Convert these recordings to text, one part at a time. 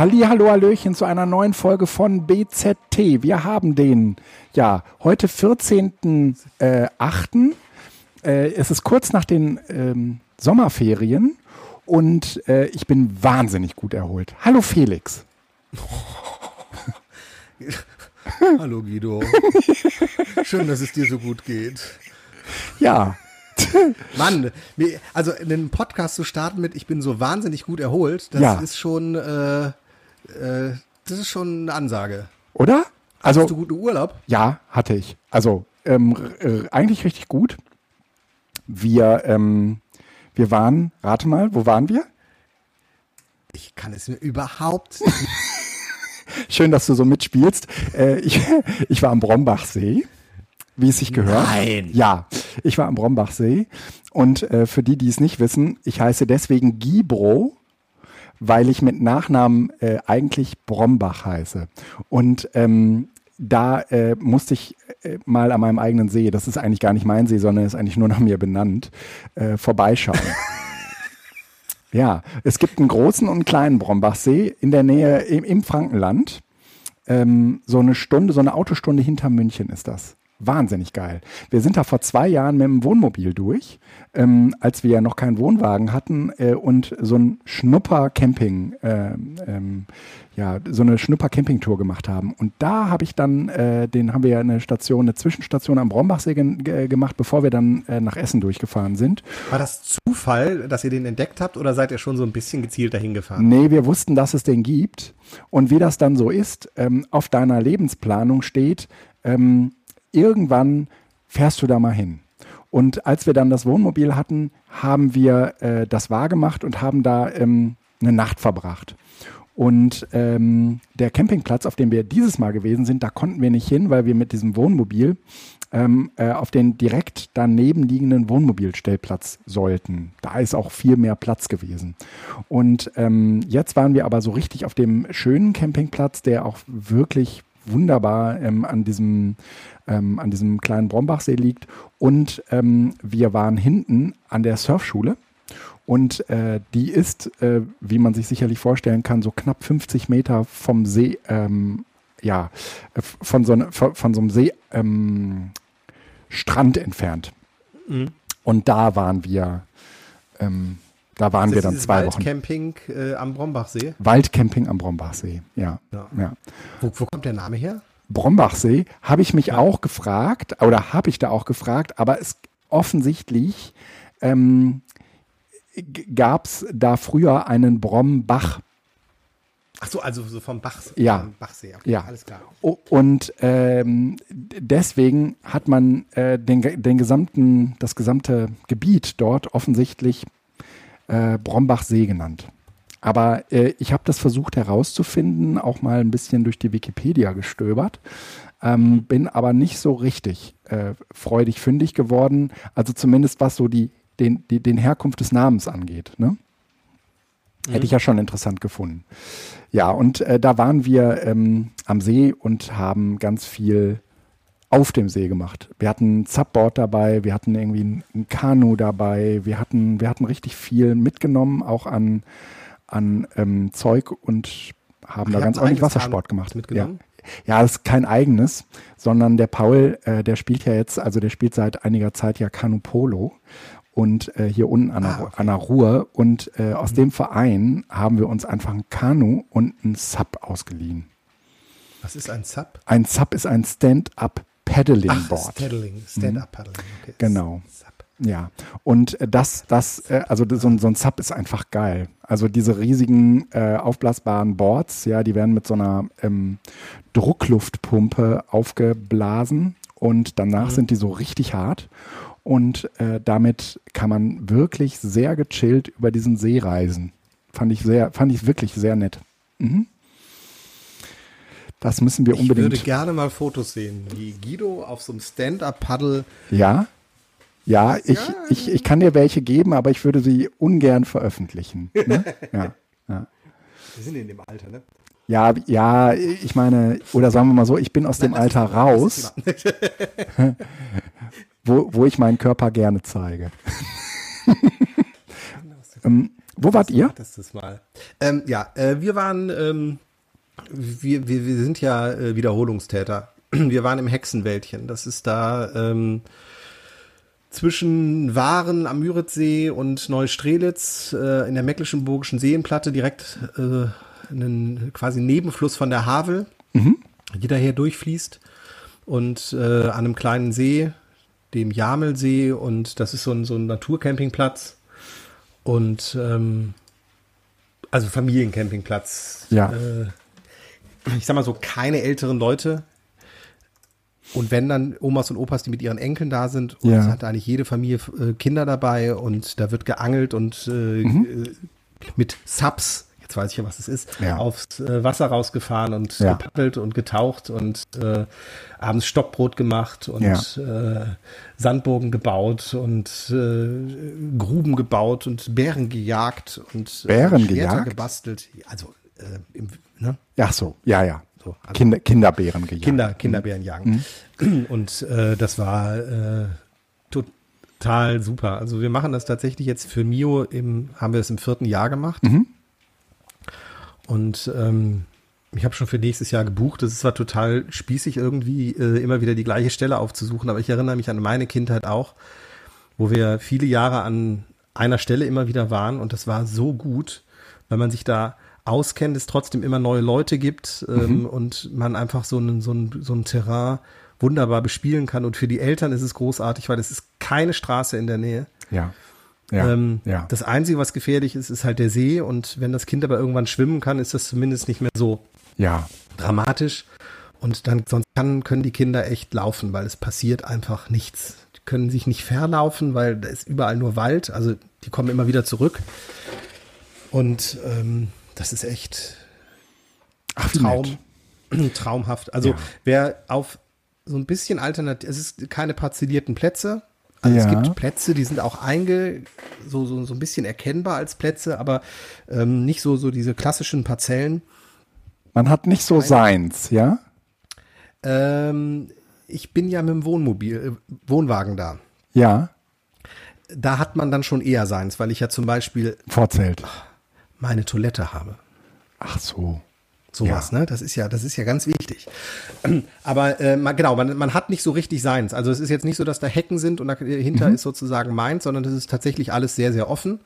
Halli, hallo, hallöchen zu einer neuen Folge von BZT. Wir haben den, ja, heute 14.8. Äh, äh, es ist kurz nach den ähm, Sommerferien und äh, ich bin wahnsinnig gut erholt. Hallo Felix. hallo Guido. Schön, dass es dir so gut geht. Ja, Mann, also einen Podcast zu starten mit, ich bin so wahnsinnig gut erholt, das ja. ist schon, äh, äh, das ist schon eine Ansage. Oder? Also, Hattest du guten Urlaub? Ja, hatte ich. Also ähm, äh, eigentlich richtig gut. Wir, ähm, wir waren, rate mal, wo waren wir? Ich kann es mir überhaupt Schön, dass du so mitspielst. Äh, ich, ich war am Brombachsee wie es sich gehört. Nein. Ja, ich war am Brombachsee und äh, für die, die es nicht wissen, ich heiße deswegen Gibro, weil ich mit Nachnamen äh, eigentlich Brombach heiße. Und ähm, da äh, musste ich äh, mal an meinem eigenen See, das ist eigentlich gar nicht mein See, sondern ist eigentlich nur nach mir benannt, äh, vorbeischauen. ja, es gibt einen großen und einen kleinen Brombachsee in der Nähe im, im Frankenland. Ähm, so eine Stunde, so eine Autostunde hinter München ist das wahnsinnig geil. Wir sind da vor zwei Jahren mit dem Wohnmobil durch, ähm, als wir ja noch keinen Wohnwagen hatten äh, und so ein Schnupper-Camping, äh, ähm, ja, so eine Schnupper-Camping-Tour gemacht haben. Und da habe ich dann, äh, den haben wir ja eine Station, eine Zwischenstation am Brombachsee ge gemacht, bevor wir dann äh, nach Essen durchgefahren sind. War das Zufall, dass ihr den entdeckt habt oder seid ihr schon so ein bisschen gezielt dahin gefahren? Nee, wir wussten, dass es den gibt. Und wie das dann so ist, ähm, auf deiner Lebensplanung steht, ähm, irgendwann fährst du da mal hin. Und als wir dann das Wohnmobil hatten, haben wir äh, das wahrgemacht und haben da ähm, eine Nacht verbracht. Und ähm, der Campingplatz, auf dem wir dieses Mal gewesen sind, da konnten wir nicht hin, weil wir mit diesem Wohnmobil ähm, äh, auf den direkt daneben liegenden Wohnmobilstellplatz sollten. Da ist auch viel mehr Platz gewesen. Und ähm, jetzt waren wir aber so richtig auf dem schönen Campingplatz, der auch wirklich wunderbar ähm, an, diesem, ähm, an diesem kleinen Brombachsee liegt. Und ähm, wir waren hinten an der Surfschule. Und äh, die ist, äh, wie man sich sicherlich vorstellen kann, so knapp 50 Meter vom See, ähm, ja, äh, von so, von, so einem See, ähm, Strand entfernt. Mhm. Und da waren wir ähm, da waren wir dann zwei Wochen. Waldcamping äh, am Brombachsee? Waldcamping am Brombachsee, ja. ja. ja. Wo, wo, kommt der Name her? Brombachsee habe ich mich ja. auch gefragt, oder habe ich da auch gefragt, aber es offensichtlich ähm, gab es da früher einen Brombach. Ach so, also so vom Bach, ja. Bachsee. Okay, ja, alles klar. Und ähm, deswegen hat man äh, den, den gesamten, das gesamte Gebiet dort offensichtlich äh, Brombachsee genannt. Aber äh, ich habe das versucht herauszufinden, auch mal ein bisschen durch die Wikipedia gestöbert, ähm, bin aber nicht so richtig äh, freudig fündig geworden. Also zumindest was so die, den, die, den Herkunft des Namens angeht. Ne? Mhm. Hätte ich ja schon interessant gefunden. Ja, und äh, da waren wir ähm, am See und haben ganz viel auf dem See gemacht. Wir hatten ein Subboard dabei, wir hatten irgendwie ein, ein, Kanu dabei, wir hatten, wir hatten richtig viel mitgenommen, auch an, an ähm, Zeug und haben Ach, da ganz ordentlich Wassersport gemacht. Mitgenommen? Ja. ja, das ist kein eigenes, sondern der Paul, äh, der spielt ja jetzt, also der spielt seit einiger Zeit ja Kanu Polo und äh, hier unten an, ah, der, okay. an der Ruhr und äh, aus mhm. dem Verein haben wir uns einfach ein Kanu und ein Sub ausgeliehen. Was ist ein Sub? Ein Sub ist ein Stand-up Paddling Board. Paddling, Stand-up Paddling. Okay. Genau. Ja, und das, das, äh, also so ein, so ein Sub ist einfach geil. Also diese riesigen äh, aufblasbaren Boards, ja, die werden mit so einer ähm, Druckluftpumpe aufgeblasen und danach mhm. sind die so richtig hart. Und äh, damit kann man wirklich sehr gechillt über diesen See reisen. Fand ich sehr, fand ich wirklich sehr nett. Mhm. Das müssen wir unbedingt. Ich würde gerne mal Fotos sehen, wie Guido auf so einem Stand-up-Paddle. Ja, ja, ich, ja. Ich, ich kann dir welche geben, aber ich würde sie ungern veröffentlichen. Ne? ja, ja. Wir sind in dem Alter, ne? Ja, ja, ich meine, oder sagen wir mal so, ich bin aus Nein, dem Alter raus, wo, wo ich meinen Körper gerne zeige. ähm, Wo wart ihr? Das ist mal. Ähm, ja, äh, wir waren, ähm, wir, wir, wir sind ja äh, Wiederholungstäter. Wir waren im Hexenwäldchen. Das ist da ähm, zwischen Waren am Müritzsee und Neustrelitz äh, in der Mecklenburgischen Seenplatte direkt äh, einen quasi Nebenfluss von der Havel, mhm. die daher durchfließt und äh, an einem kleinen See, dem Jamelsee und das ist so ein, so ein Naturcampingplatz und ähm, also Familiencampingplatz. Ja. Äh, ich sag mal so, keine älteren Leute. Und wenn dann Omas und Opas, die mit ihren Enkeln da sind, und Ja. es hat eigentlich jede Familie äh, Kinder dabei und da wird geangelt und äh, Mhm. äh, mit Subs, jetzt weiß ich ja, was es ist, Ja. aufs äh, Wasser rausgefahren und Ja. gepaddelt und getaucht und äh, abends Stockbrot gemacht und äh, Sandburgen gebaut und Gruben gebaut und Bären gejagt und Bären Schwerter gejagt? gebastelt. Also äh, im, ne? Ach so, ja, ja. So, also Kinder, Kinderbären gejagt. Kinder, Kinderbären jagen. Und äh, das war äh, total super. Also wir machen das tatsächlich jetzt für Mio im, haben wir es im vierten Jahr gemacht. Und ähm, ich habe schon für nächstes Jahr gebucht. Das ist zwar total spießig, irgendwie äh, immer wieder die gleiche Stelle aufzusuchen, aber ich erinnere mich an meine Kindheit auch, wo wir viele Jahre an einer Stelle immer wieder waren und das war so gut, weil man sich da auskennt, es trotzdem immer neue Leute gibt ähm, und man einfach so ein, so, ein, so ein Terrain wunderbar bespielen kann. Und für die Eltern ist es großartig, weil es ist keine Straße in der Nähe. Ja. Ja. Ähm, ja. Das Einzige, was gefährlich ist, ist halt der See. Und wenn das Kind aber irgendwann schwimmen kann, ist das zumindest nicht mehr so ja. dramatisch. Und dann sonst kann, können die Kinder echt laufen, weil es passiert einfach nichts. Die können sich nicht verlaufen, weil da ist überall nur Wald. Also die kommen immer wieder zurück. Und ähm, das ist echt Ach, Traum, traumhaft. Also Ja. wer auf so ein bisschen alternativ, es ist keine parzellierten Plätze. Also es Ja. gibt Plätze, die sind auch einge, so, so, so ein bisschen erkennbar als Plätze, aber ähm, nicht so, so diese klassischen Parzellen. Man hat nicht so seins, ja? Ähm, ich bin ja mit dem Wohnmobil, äh, Wohnwagen da. Ja. Da hat man dann schon eher seins, weil ich ja zum Beispiel Vorzelt. Meine Toilette habe. Ach so. Sowas, ne? Das ist ja, das ist ja ganz wichtig. Aber äh, man, genau, man, man hat nicht so richtig seins. Also es ist jetzt nicht so, dass da Hecken sind und dahinter ist sozusagen meins, sondern das ist tatsächlich alles sehr, sehr offen.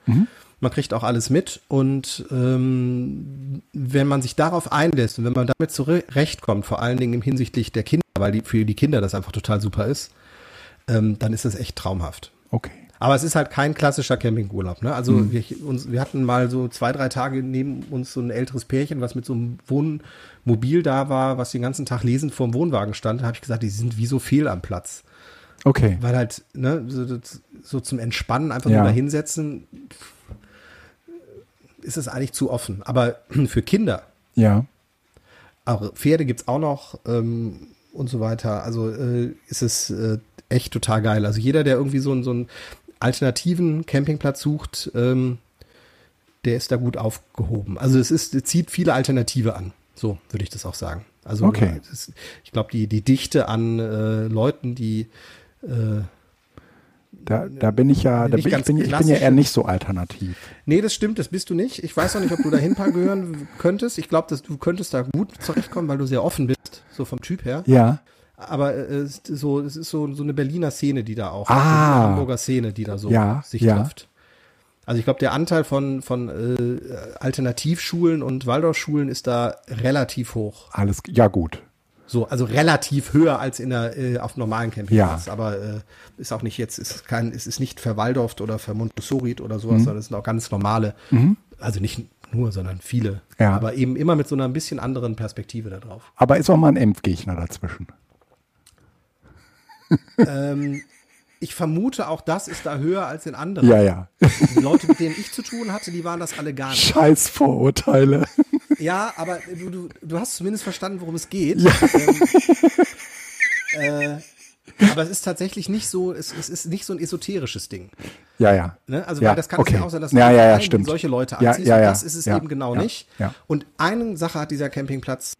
Man kriegt auch alles mit und ähm, wenn man sich darauf einlässt und wenn man damit zurechtkommt, vor allen Dingen im hinsichtlich der Kinder, weil die, für die Kinder das einfach total super ist, ähm, dann ist das echt traumhaft. Okay. Aber es ist halt kein klassischer Campingurlaub. Ne? Also Mhm. wir, uns, wir hatten mal so zwei, drei Tage neben uns so ein älteres Pärchen, was mit so einem Wohnmobil da war, was den ganzen Tag lesend vorm Wohnwagen stand. Da habe ich gesagt, die sind wie so fehl am Platz. Okay. Weil halt ne, so, so zum Entspannen einfach Ja. nur da hinsetzen, ist es eigentlich zu offen. Aber für Kinder, Ja. auch Pferde gibt's auch noch ähm, und so weiter. Also äh, ist es äh, echt total geil. Also jeder, der irgendwie so, so einen alternativen Campingplatz sucht, ähm, der ist da gut aufgehoben. Also es ist, es zieht viele Alternative an. So würde ich das auch sagen. Also Okay. es ist, ich glaube, die, die Dichte an äh, Leuten, die äh, Da, da bin ich ja, da bin, ich, bin, ich bin ja eher nicht so alternativ. Nee, das stimmt, das bist du nicht. Ich weiß auch nicht, ob du dahin gehören könntest. Ich glaube, dass du könntest da gut zurechtkommen, weil du sehr offen bist, so vom Typ her. Ja. Aber äh, es ist so, es ist so, so eine Berliner Szene, die da auch, Ah. so eine Hamburger Szene, die da so Ja, sich ja. trifft. Also ich glaube, der Anteil von, von äh, Alternativschulen und Waldorfschulen ist da relativ hoch. Alles, ja gut. So, also relativ höher als in der äh, auf normalen Campingplatz. Aber äh, ist auch nicht jetzt, ist kein, es ist nicht verwaldorft oder vermontessorit oder sowas, Mhm. sondern es sind auch ganz normale, also nicht nur, sondern viele. Ja. Aber eben immer mit so einer ein bisschen anderen Perspektive da drauf. Aber ist auch mal ein Impfgegner dazwischen. Ähm, ich vermute, auch das ist da höher als in anderen. Ja, ja. Die Leute, mit denen ich zu tun hatte, die waren das alle gar nicht. Scheiß Vorurteile. Ja, aber du, du, du hast zumindest verstanden, worum es geht. Ja. Ähm, äh, aber es ist tatsächlich nicht so, es, es ist nicht so ein esoterisches Ding. Ja, ja. Ne? Also ja, weil das kann okay. es ja auch sein, dass ja, ja, ja, stimmt. solche Leute Ja, anziehst. ja, und ja. das ist es Ja, eben genau ja, nicht. ja. Und eine Sache hat dieser Campingplatz,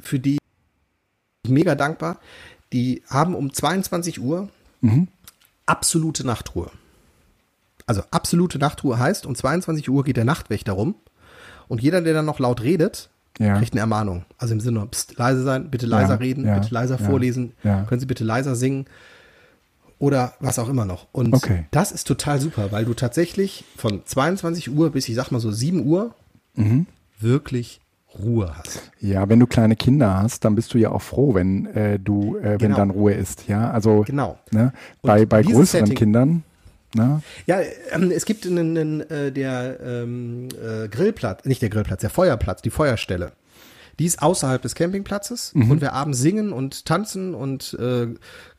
für die ich mega dankbar. Die haben um 22 Uhr Mhm. absolute Nachtruhe. Also absolute Nachtruhe heißt, um 22 Uhr geht der Nachtwächter rum und jeder, der dann noch laut redet, Ja. kriegt eine Ermahnung. Also im Sinne, pst, leise sein, bitte leiser Ja, reden, ja, bitte leiser vorlesen, können Sie bitte leiser singen oder was auch immer noch. Und Okay. das ist total super, weil du tatsächlich von 22 Uhr bis ich sag mal so 7 Uhr Mhm. wirklich Ruhe hast. Ja, wenn du kleine Kinder hast, dann bist du ja auch froh, wenn äh, du, äh, wenn Genau. dann Ruhe ist. Ja, also Genau. ne, bei, bei größeren Setting- Kindern. Ne? Ja, ähm, es gibt einen, einen äh, der ähm, äh, Grillplatz, nicht der Grillplatz, der Feuerplatz, die Feuerstelle. Die ist außerhalb des Campingplatzes Mhm. und wer abends singen und tanzen und äh,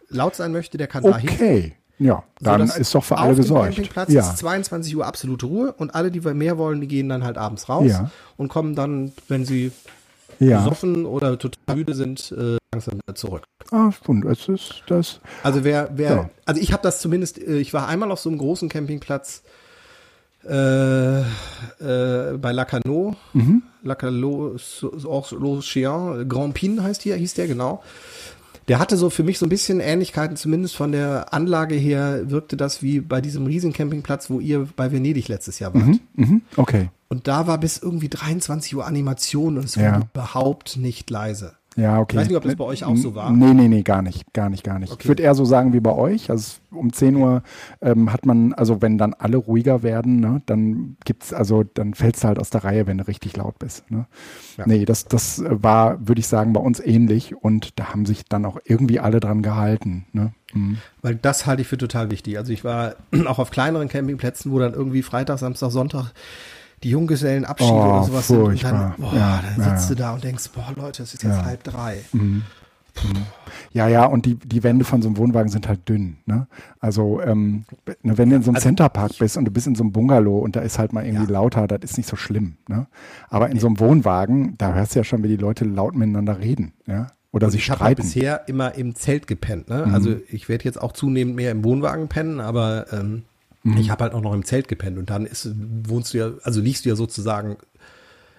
laut sein möchte, der kann dahin. Okay. Ja, dann ist doch für alle auf dem gesorgt. Campingplatz Ja. ist 22 Uhr absolute Ruhe und alle, die mehr wollen, die gehen dann halt abends raus Ja. und kommen dann, wenn sie ja. besoffen oder total müde sind, äh, langsam wieder zurück. Ah, und es ist das. Also wer, wer, Ja. also ich habe das zumindest, äh, ich war einmal auf so einem großen Campingplatz äh, äh, bei Lacano, Mhm. Lacano, L'Océan, Grand Pin heißt hier, hieß der genau. Der hatte so für mich so ein bisschen Ähnlichkeiten, zumindest von der Anlage her wirkte das wie bei diesem riesen Campingplatz, wo ihr bei Venedig letztes Jahr wart. Mhm. Okay. Und da war bis irgendwie 23 Uhr Animation und es Ja. wurde überhaupt nicht leise. Ja, okay. Ich weiß nicht, ob das bei euch auch so war. Nee, nee, nee, gar nicht, gar nicht, gar nicht. Ich Okay. würde eher so sagen wie bei euch. Also um 10 Uhr ähm, hat man, also wenn dann alle ruhiger werden, ne, dann gibt's, also dann fällst du halt aus der Reihe, wenn du richtig laut bist. Ne? Ja. Nee, das, das äh, war, würde ich sagen, bei uns ähnlich und da haben sich dann auch irgendwie alle dran gehalten. Ne? Mhm. Weil das halte ich für total wichtig. Also ich war auch auf kleineren Campingplätzen, wo dann irgendwie Freitag, Samstag, Sonntag die Junggesellenabschiede Oh, oder sowas sind. Und furchtbar. dann, boah, Ja, dann sitzt ja. du da und denkst, boah Leute, es ist jetzt Ja. halb drei. Ja, ja, und die, die Wände von so einem Wohnwagen sind halt dünn. Ne? Also, ähm, ne, wenn du in so einem Also Centerpark bist und du bist in so einem Bungalow und da ist halt mal irgendwie Ja. lauter, das ist nicht so schlimm. Ne? Aber in so einem Wohnwagen, da hörst du ja schon, wie die Leute laut miteinander reden. Ja? Oder sich Ich habe halt streiten. bisher immer im Zelt gepennt. Ne? Mhm. Also ich werde jetzt auch zunehmend mehr im Wohnwagen pennen, aber ähm, Mhm. ich habe halt auch noch im Zelt gepennt und dann ist, wohnst du ja, also liegst du ja sozusagen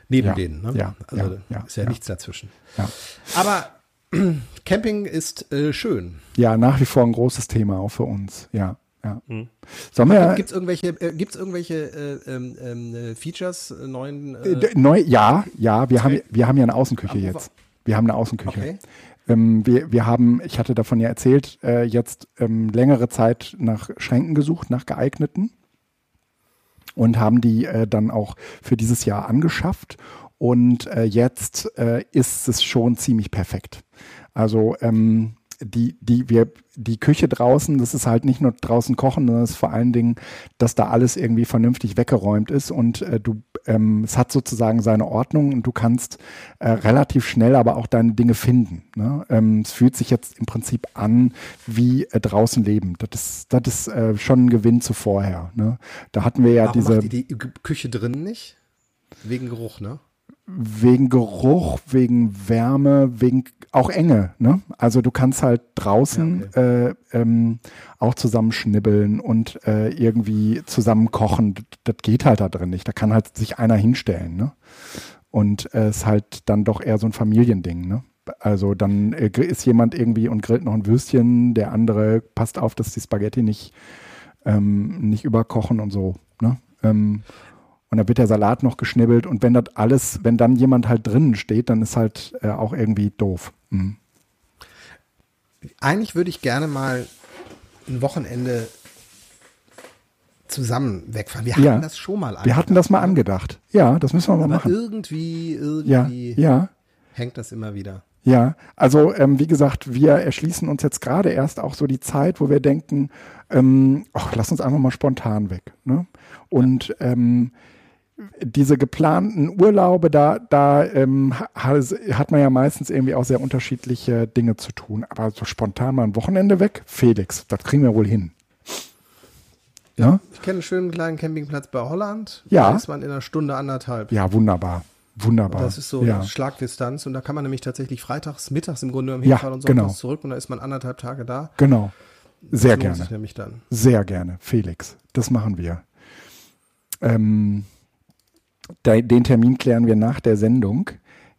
neben Ja, denen. Ne? ja, also ja, ja, ist ja, ja. nichts dazwischen. Ja. Aber Camping ist äh, schön. ja, nach wie vor ein großes Thema, auch für uns. Ja, ja. Wir, Gibt es irgendwelche, äh, gibt's irgendwelche äh, ähm, ähm, äh, Features, äh, neuen? äh, Äh, neu, ja, ja, wir haben, Zelt? wir haben ja eine Außenküche Am Ufer? jetzt. Wir haben eine Außenküche. Okay. Ähm, wir, wir haben, ich hatte davon ja erzählt, äh, jetzt ähm, längere Zeit nach Schränken gesucht, nach geeigneten und haben die äh, dann auch für dieses Jahr angeschafft. Und äh, jetzt äh, ist es schon ziemlich perfekt. Also ähm, die, die, wir, die Küche draußen, das ist halt nicht nur draußen kochen, sondern es ist vor allen Dingen, dass da alles irgendwie vernünftig weggeräumt ist und äh, du, ähm, es hat sozusagen seine Ordnung und du kannst äh, relativ schnell aber auch deine Dinge finden. Ne? Ähm, es fühlt sich jetzt im Prinzip an wie äh, draußen leben. Das ist, das ist äh, schon ein Gewinn zu vorher. Ne? Da hatten wir ja warum diese macht ihr die Küche drinnen nicht? Wegen Geruch, ne? Wegen Geruch, wegen Wärme, wegen auch Enge. Ne? Also du kannst halt draußen Ja, äh, ähm, auch zusammen schnibbeln und äh, irgendwie zusammen kochen. Das, das geht halt da drin nicht. Da kann halt sich einer hinstellen. Ne? Und es äh, ist halt dann doch eher so ein Familiending. Ne? Also dann äh, ist jemand irgendwie und grillt noch ein Würstchen, der andere passt auf, dass die Spaghetti nicht, ähm, nicht überkochen und so. Ne? Ähm, und dann wird der Salat noch geschnibbelt und wenn das alles, wenn dann jemand halt drinnen steht, dann ist halt äh, auch irgendwie doof. Mhm. Eigentlich würde ich gerne mal ein Wochenende zusammen wegfahren. Wir hatten Ja. das schon mal Wir hatten das mal angedacht. Ja, das müssen wir mal Aber machen. irgendwie, Ja, irgendwie ja, hängt das immer wieder. ja. Also ähm, wie gesagt, wir erschließen uns jetzt gerade erst auch so die Zeit, wo wir denken, ähm, ach, lass uns einfach mal spontan weg. Ne? Und ähm, diese geplanten Urlaube, da, da ähm, ha- hat man ja meistens irgendwie auch sehr unterschiedliche Dinge zu tun. Aber so spontan mal ein Wochenende weg, Felix, das kriegen wir wohl hin. Ja, Ich kenne einen schönen kleinen Campingplatz bei Holland. Ja. Da ist man in einer Stunde, anderthalb. ja wunderbar. Wunderbar. Das ist so ja. Schlagdistanz und da kann man nämlich tatsächlich freitags, mittags im Grunde genommen Ja, hinfahren und sonntags genau. zurück und da ist man anderthalb Tage da. Genau. Sehr Das lohnt gerne. sich nämlich dann. Sehr gerne, Felix. Das machen wir. Ähm, den Termin klären wir nach der Sendung.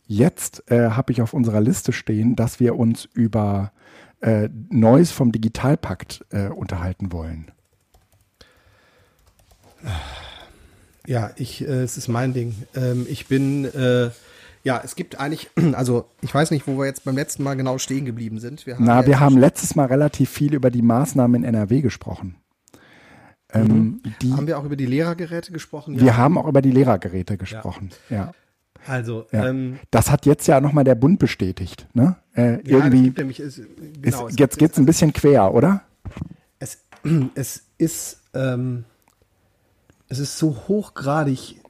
Jetzt äh, habe ich auf unserer Liste stehen, dass wir uns über äh, Neues vom Digitalpakt äh, unterhalten wollen. Ja, ich, äh, es ist mein Ding. Ähm, ich bin, äh, ja, es gibt eigentlich, also ich weiß nicht, wo wir jetzt beim letzten Mal genau stehen geblieben sind. Wir Na, wir haben letztes Mal relativ viel über die Maßnahmen in NRW gesprochen. Ähm, mhm. die, haben wir auch über die Lehrergeräte gesprochen? Wir ja. haben auch über die Lehrergeräte gesprochen, ja. ja. Also, ja. ähm, das hat jetzt ja nochmal der Bund bestätigt. Ne? Äh, irgendwie nämlich, ist, genau, ist, jetzt geht es ein bisschen quer, oder? Es, es ist, ähm, es ist so hochgradig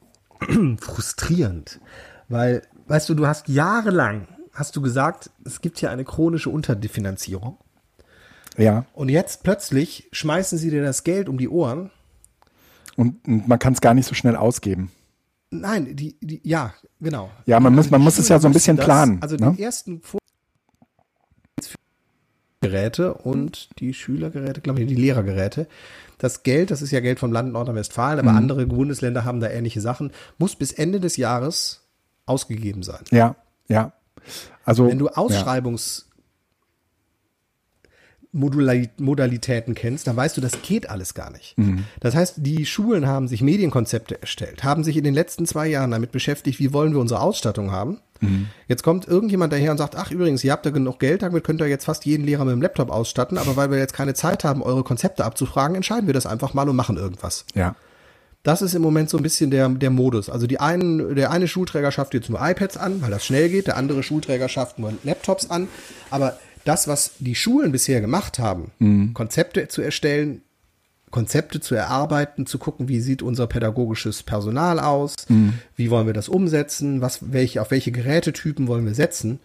frustrierend, weil, weißt du, du hast jahrelang, hast du gesagt, es gibt hier eine chronische Unterfinanzierung. Ja. Und jetzt plötzlich schmeißen sie dir das Geld um die Ohren. Und, und man kann es gar nicht so schnell ausgeben. Nein, die, die, ja, genau. Ja, man muss, man muss es ja so ein bisschen das, planen. Also ne? die ersten Geräte und die Schülergeräte, glaube ich, die Lehrergeräte. Das Geld, das ist ja Geld vom Land Nordrhein-Westfalen, aber mhm. andere Bundesländer haben da ähnliche Sachen, muss bis Ende des Jahres ausgegeben sein. Ja, ja. Also, wenn du Ausschreibungs Modalitäten kennst, dann weißt du, das geht alles gar nicht. Mhm. Das heißt, die Schulen haben sich Medienkonzepte erstellt, haben sich in den letzten zwei Jahren damit beschäftigt, wie wollen wir unsere Ausstattung haben. Mhm. Jetzt kommt irgendjemand daher und sagt, ach übrigens, ihr habt ja genug Geld, damit könnt ihr jetzt fast jeden Lehrer mit dem Laptop ausstatten, aber weil wir jetzt keine Zeit haben, eure Konzepte abzufragen, entscheiden wir das einfach mal und machen irgendwas. Ja. Das ist im Moment so ein bisschen der, der Modus. Also die einen, der eine Schulträger schafft jetzt nur iPads an, weil das schnell geht, der andere Schulträger schafft nur Laptops an, aber das, was die Schulen bisher gemacht haben, mhm. Konzepte zu erstellen, Konzepte zu erarbeiten, zu gucken, wie sieht unser pädagogisches Personal aus, mhm. wie wollen wir das umsetzen, was, welche, auf welche Gerätetypen wollen wir setzen.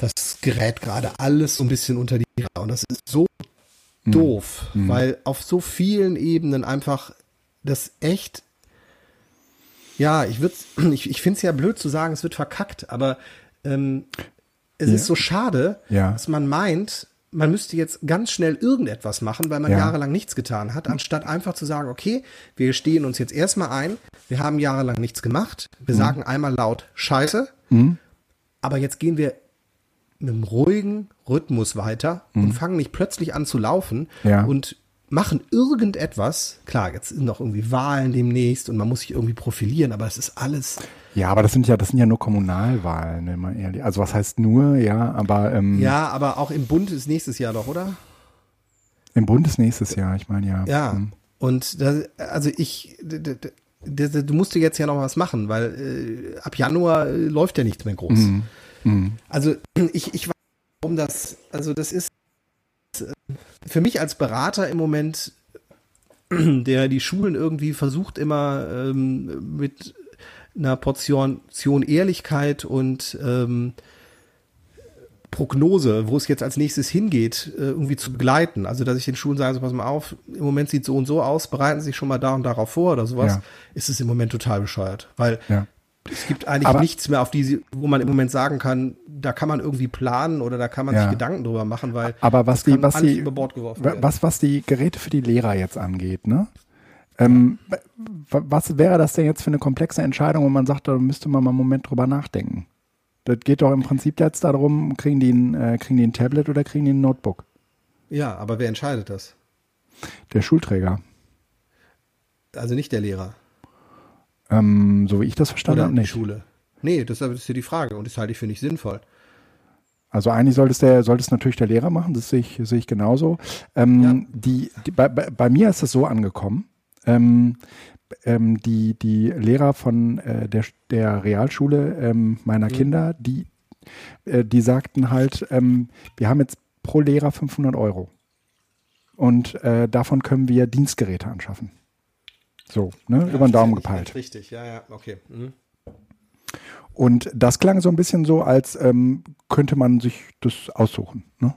Das gerät gerade alles so ein bisschen unter die Räder. Und das ist so mhm. doof, mhm. weil auf so vielen Ebenen einfach das echt ja, ich würde, ich, ich finde es ja blöd zu sagen, es wird verkackt, aber ähm, es ja. ist so schade, ja. dass man meint, man müsste jetzt ganz schnell irgendetwas machen, weil man ja. jahrelang nichts getan hat, anstatt einfach zu sagen, okay, wir stehen uns jetzt erstmal ein, wir haben jahrelang nichts gemacht, wir mhm. sagen einmal laut Scheiße, mhm. aber jetzt gehen wir mit einem ruhigen Rhythmus weiter mhm. und fangen nicht plötzlich an zu laufen ja. und machen irgendetwas. Klar, jetzt sind noch irgendwie Wahlen demnächst und man muss sich irgendwie profilieren, aber es ist alles ja, aber das sind ja, das sind ja nur Kommunalwahlen, ne, mal ehrlich. Also was heißt nur, ja, aber ähm, Ja, aber auch im Bund ist nächstes Jahr doch, oder? Im Bund ist nächstes Jahr, ich meine ja. Ja. Hm. Und das, also ich, du musst dir jetzt ja noch was machen, weil äh, ab Januar äh, läuft ja nichts mehr groß. Mhm. Mhm. Also ich, ich weiß, warum das, also das ist für mich als Berater im Moment, der die Schulen irgendwie versucht immer ähm, mit einer Portion Ehrlichkeit und ähm, Prognose, wo es jetzt als nächstes hingeht, äh, irgendwie zu begleiten. Also, dass ich den Schulen sage, so, pass mal auf, im Moment sieht so und so aus, bereiten Sie sich schon mal da und darauf vor oder sowas, ja. ist es im Moment total bescheuert. Weil ja. Es gibt eigentlich Aber nichts mehr, auf die, wo man im Moment sagen kann, da kann man irgendwie planen oder da kann man ja. sich Gedanken drüber machen, weil Aber was die, was die, was, was die Geräte für die Lehrer jetzt angeht, ne? Ähm, was wäre das denn jetzt für eine komplexe Entscheidung, wo man sagt, da müsste man mal einen Moment drüber nachdenken? Das geht doch im Prinzip jetzt darum, kriegen die ein, äh, kriegen die ein Tablet oder kriegen die ein Notebook? Ja, aber wer entscheidet das? Der Schulträger. Also nicht der Lehrer. Ähm, so wie ich das verstanden habe, nicht. Schule. Nee, das ist ja die Frage und das halte ich für nicht sinnvoll. Also eigentlich sollte es, der, sollte es natürlich der Lehrer machen, das sehe ich, sehe ich genauso. Ähm, ja. die, die, bei, bei, mir ist es so angekommen, ähm, ähm, die, die Lehrer von äh, der, der Realschule ähm, meiner mhm. Kinder, die, äh, die sagten halt, ähm, wir haben jetzt pro Lehrer 500 Euro. Und äh, davon können wir Dienstgeräte anschaffen. So, ne, ja, über den Daumen gepeilt. Richtig, ja, ja, okay. Mhm. Und das klang so ein bisschen so, als ähm, könnte man sich das aussuchen. Ne?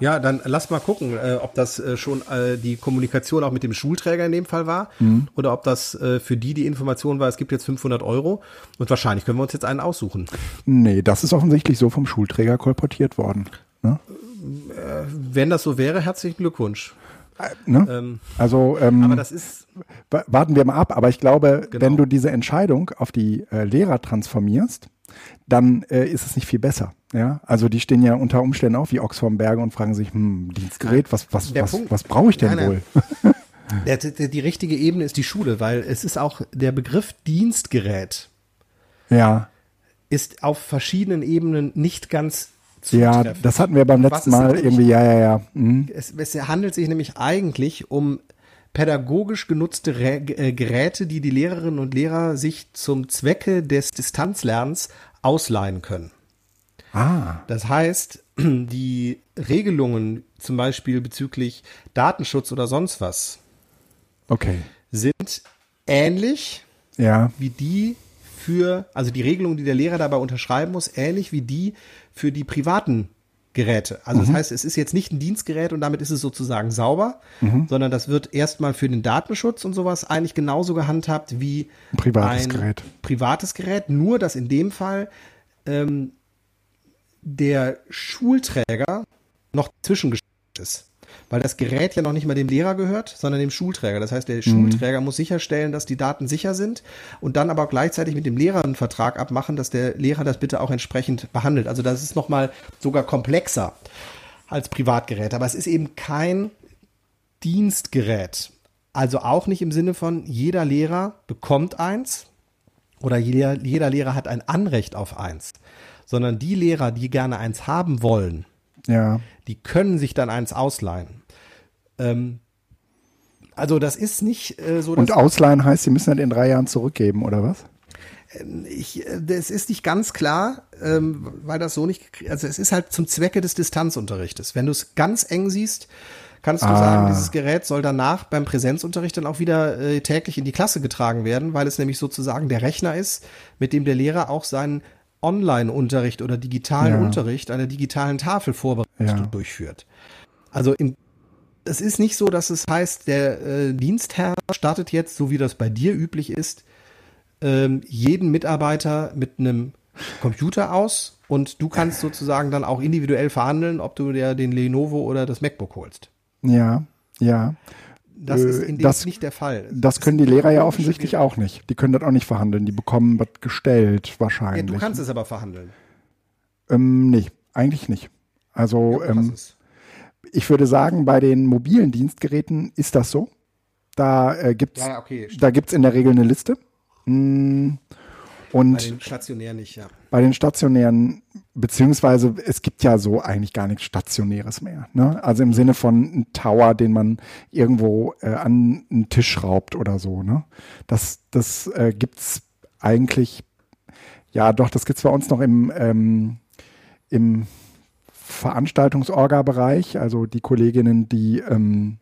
Ja, dann lass mal gucken, äh, ob das äh, schon äh, die Kommunikation auch mit dem Schulträger in dem Fall war mhm. oder ob das äh, für die die Information war, es gibt jetzt 500 Euro und wahrscheinlich können wir uns jetzt einen aussuchen. Nee, das ist offensichtlich so vom Schulträger kolportiert worden. Ne? Äh, wenn das so wäre, herzlichen Glückwunsch. Äh, ne? Ähm, also, ähm, aber das ist. Warten wir mal ab, aber ich glaube, genau. wenn du diese Entscheidung auf die Lehrer transformierst, dann äh, ist es nicht viel besser. Ja, also die stehen ja unter Umständen auch wie Ochs vorm Berge und fragen sich, hm, Dienstgerät, was, was, was, was brauche ich denn nein, wohl? Der, der, die richtige Ebene ist die Schule, weil es ist auch der Begriff Dienstgerät. Ja. Ist auf verschiedenen Ebenen nicht ganz zutreffend. Ja, das hatten wir beim letzten Mal irgendwie, ja, ja, ja. Mhm. Es, es handelt sich nämlich eigentlich um pädagogisch genutzte Rä äh, Geräte, die die Lehrerinnen und Lehrer sich zum Zwecke des Distanzlernens ausleihen können. Ah. Das heißt, die Regelungen zum Beispiel bezüglich Datenschutz oder sonst was okay. sind ähnlich ja. wie die für, also die Regelungen, die der Lehrer dabei unterschreiben muss, ähnlich wie die für die privaten Geräte. Also mhm. das heißt, es ist jetzt nicht ein Dienstgerät und damit ist es sozusagen sauber, mhm. sondern das wird erstmal für den Datenschutz und sowas eigentlich genauso gehandhabt wie ein privates ein Gerät. Privates Gerät, nur dass in dem Fall ähm, der Schulträger noch zwischengestellt ist. Weil das Gerät ja noch nicht mal dem Lehrer gehört, sondern dem Schulträger. Das heißt, der mhm. Schulträger muss sicherstellen, dass die Daten sicher sind und dann aber auch gleichzeitig mit dem Lehrer einen Vertrag abmachen, dass der Lehrer das bitte auch entsprechend behandelt. Also das ist nochmal sogar komplexer als Privatgerät. Aber es ist eben kein Dienstgerät. Also auch nicht im Sinne von jeder Lehrer bekommt eins oder jeder, jeder Lehrer hat ein Anrecht auf eins sondern die Lehrer, die gerne eins haben wollen, ja. die können sich dann eins ausleihen. Ähm, also das ist nicht äh, so. Und ausleihen heißt, sie müssen dann in drei Jahren zurückgeben, oder was? Ähm, ich, äh, das ist nicht ganz klar, ähm, weil das so nicht, also es ist halt zum Zwecke des Distanzunterrichtes. Wenn du es ganz eng siehst, kannst du ah. sagen, dieses Gerät soll danach beim Präsenzunterricht dann auch wieder äh, täglich in die Klasse getragen werden, weil es nämlich sozusagen der Rechner ist, mit dem der Lehrer auch seinen Online-Unterricht oder digitalen ja. Unterricht einer digitalen Tafelvorbereitung ja. durchführt. Also in, es ist nicht so, dass es heißt, der äh, Dienstherr startet jetzt, so wie das bei dir üblich ist, ähm, jeden Mitarbeiter mit einem Computer aus und du kannst sozusagen dann auch individuell verhandeln, ob du dir den Lenovo oder das MacBook holst. Ja, ja. Das ist in dem das, nicht der Fall. Das, das können die Lehrer ja offensichtlich auch nicht. Die können das auch nicht verhandeln. Die bekommen was gestellt wahrscheinlich. Ja, du kannst es aber verhandeln. Ähm, nee, eigentlich nicht. Also ja, ähm, ich würde sagen, bei den mobilen Dienstgeräten ist das so. Da äh, gibt es ja, okay, in der Regel eine Liste. Hm, und bei den stationären nicht, ja. Bei den stationären, beziehungsweise es gibt ja so eigentlich gar nichts Stationäres mehr. Ne? Also im Sinne von einem Tower, den man irgendwo äh, an einen Tisch schraubt oder so. Ne? Das, das äh, gibt's eigentlich, ja doch, das gibt's bei uns noch im, ähm, im Veranstaltungsorga-Bereich. Also die Kolleginnen, die ähm,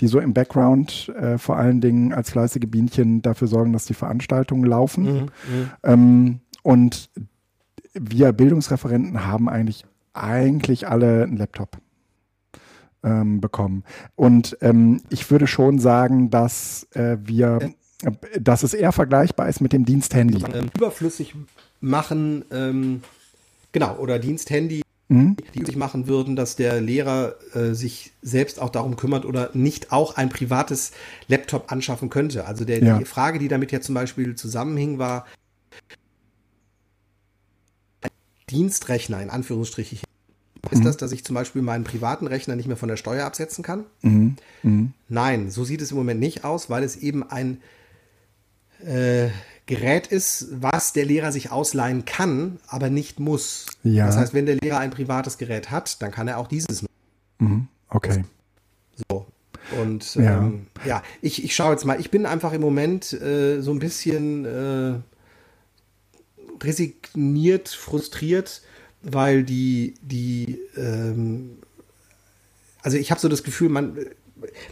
die so im Background äh, vor allen Dingen als fleißige Bienchen dafür sorgen, dass die Veranstaltungen laufen. Mhm, mhm, ähm, und wir Bildungsreferenten haben eigentlich eigentlich alle einen Laptop ähm, bekommen. Und ähm, ich würde schon sagen, dass äh, wir, äh, dass es eher vergleichbar ist mit dem Diensthandy. Überflüssig machen, ähm, genau, oder Diensthandy mhm. die sich machen würden, dass der Lehrer äh, sich selbst auch darum kümmert oder nicht auch ein privates Laptop anschaffen könnte. Also der, ja. die Frage, die damit ja zum Beispiel zusammenhing, war Dienstrechner in Anführungsstrichen. Ist mhm. das, dass ich zum Beispiel meinen privaten Rechner nicht mehr von der Steuer absetzen kann? Mhm. Mhm. Nein, so sieht es im Moment nicht aus, weil es eben ein äh, Gerät ist, was der Lehrer sich ausleihen kann, aber nicht muss. Ja. Das heißt, wenn der Lehrer ein privates Gerät hat, dann kann er auch dieses. Mhm. Okay. So. Und ja, ähm, ja ich, ich schaue jetzt mal. Ich bin einfach im Moment äh, so ein bisschen äh, resigniert, frustriert, weil die, die ähm, also ich habe so das Gefühl, man,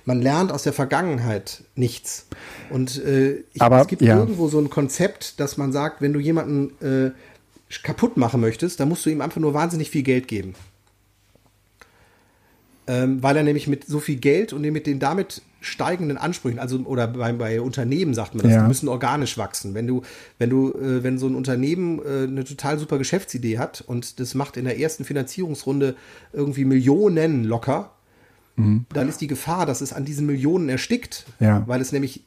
man lernt aus der Vergangenheit nichts. Und äh, ich, Aber, es gibt ja. irgendwo so ein Konzept, dass man sagt, wenn du jemanden äh, kaputt machen möchtest, dann musst du ihm einfach nur wahnsinnig viel Geld geben. Ähm, weil er nämlich mit so viel Geld und mit den damit steigenden Ansprüchen, also oder bei, bei Unternehmen sagt man das, ja. die müssen organisch wachsen. Wenn du, wenn du, äh, wenn so ein Unternehmen äh, eine total super Geschäftsidee hat und das macht in der ersten Finanzierungsrunde irgendwie Millionen locker, mhm. dann ist die Gefahr, dass es an diesen Millionen erstickt, ja. weil es nämlich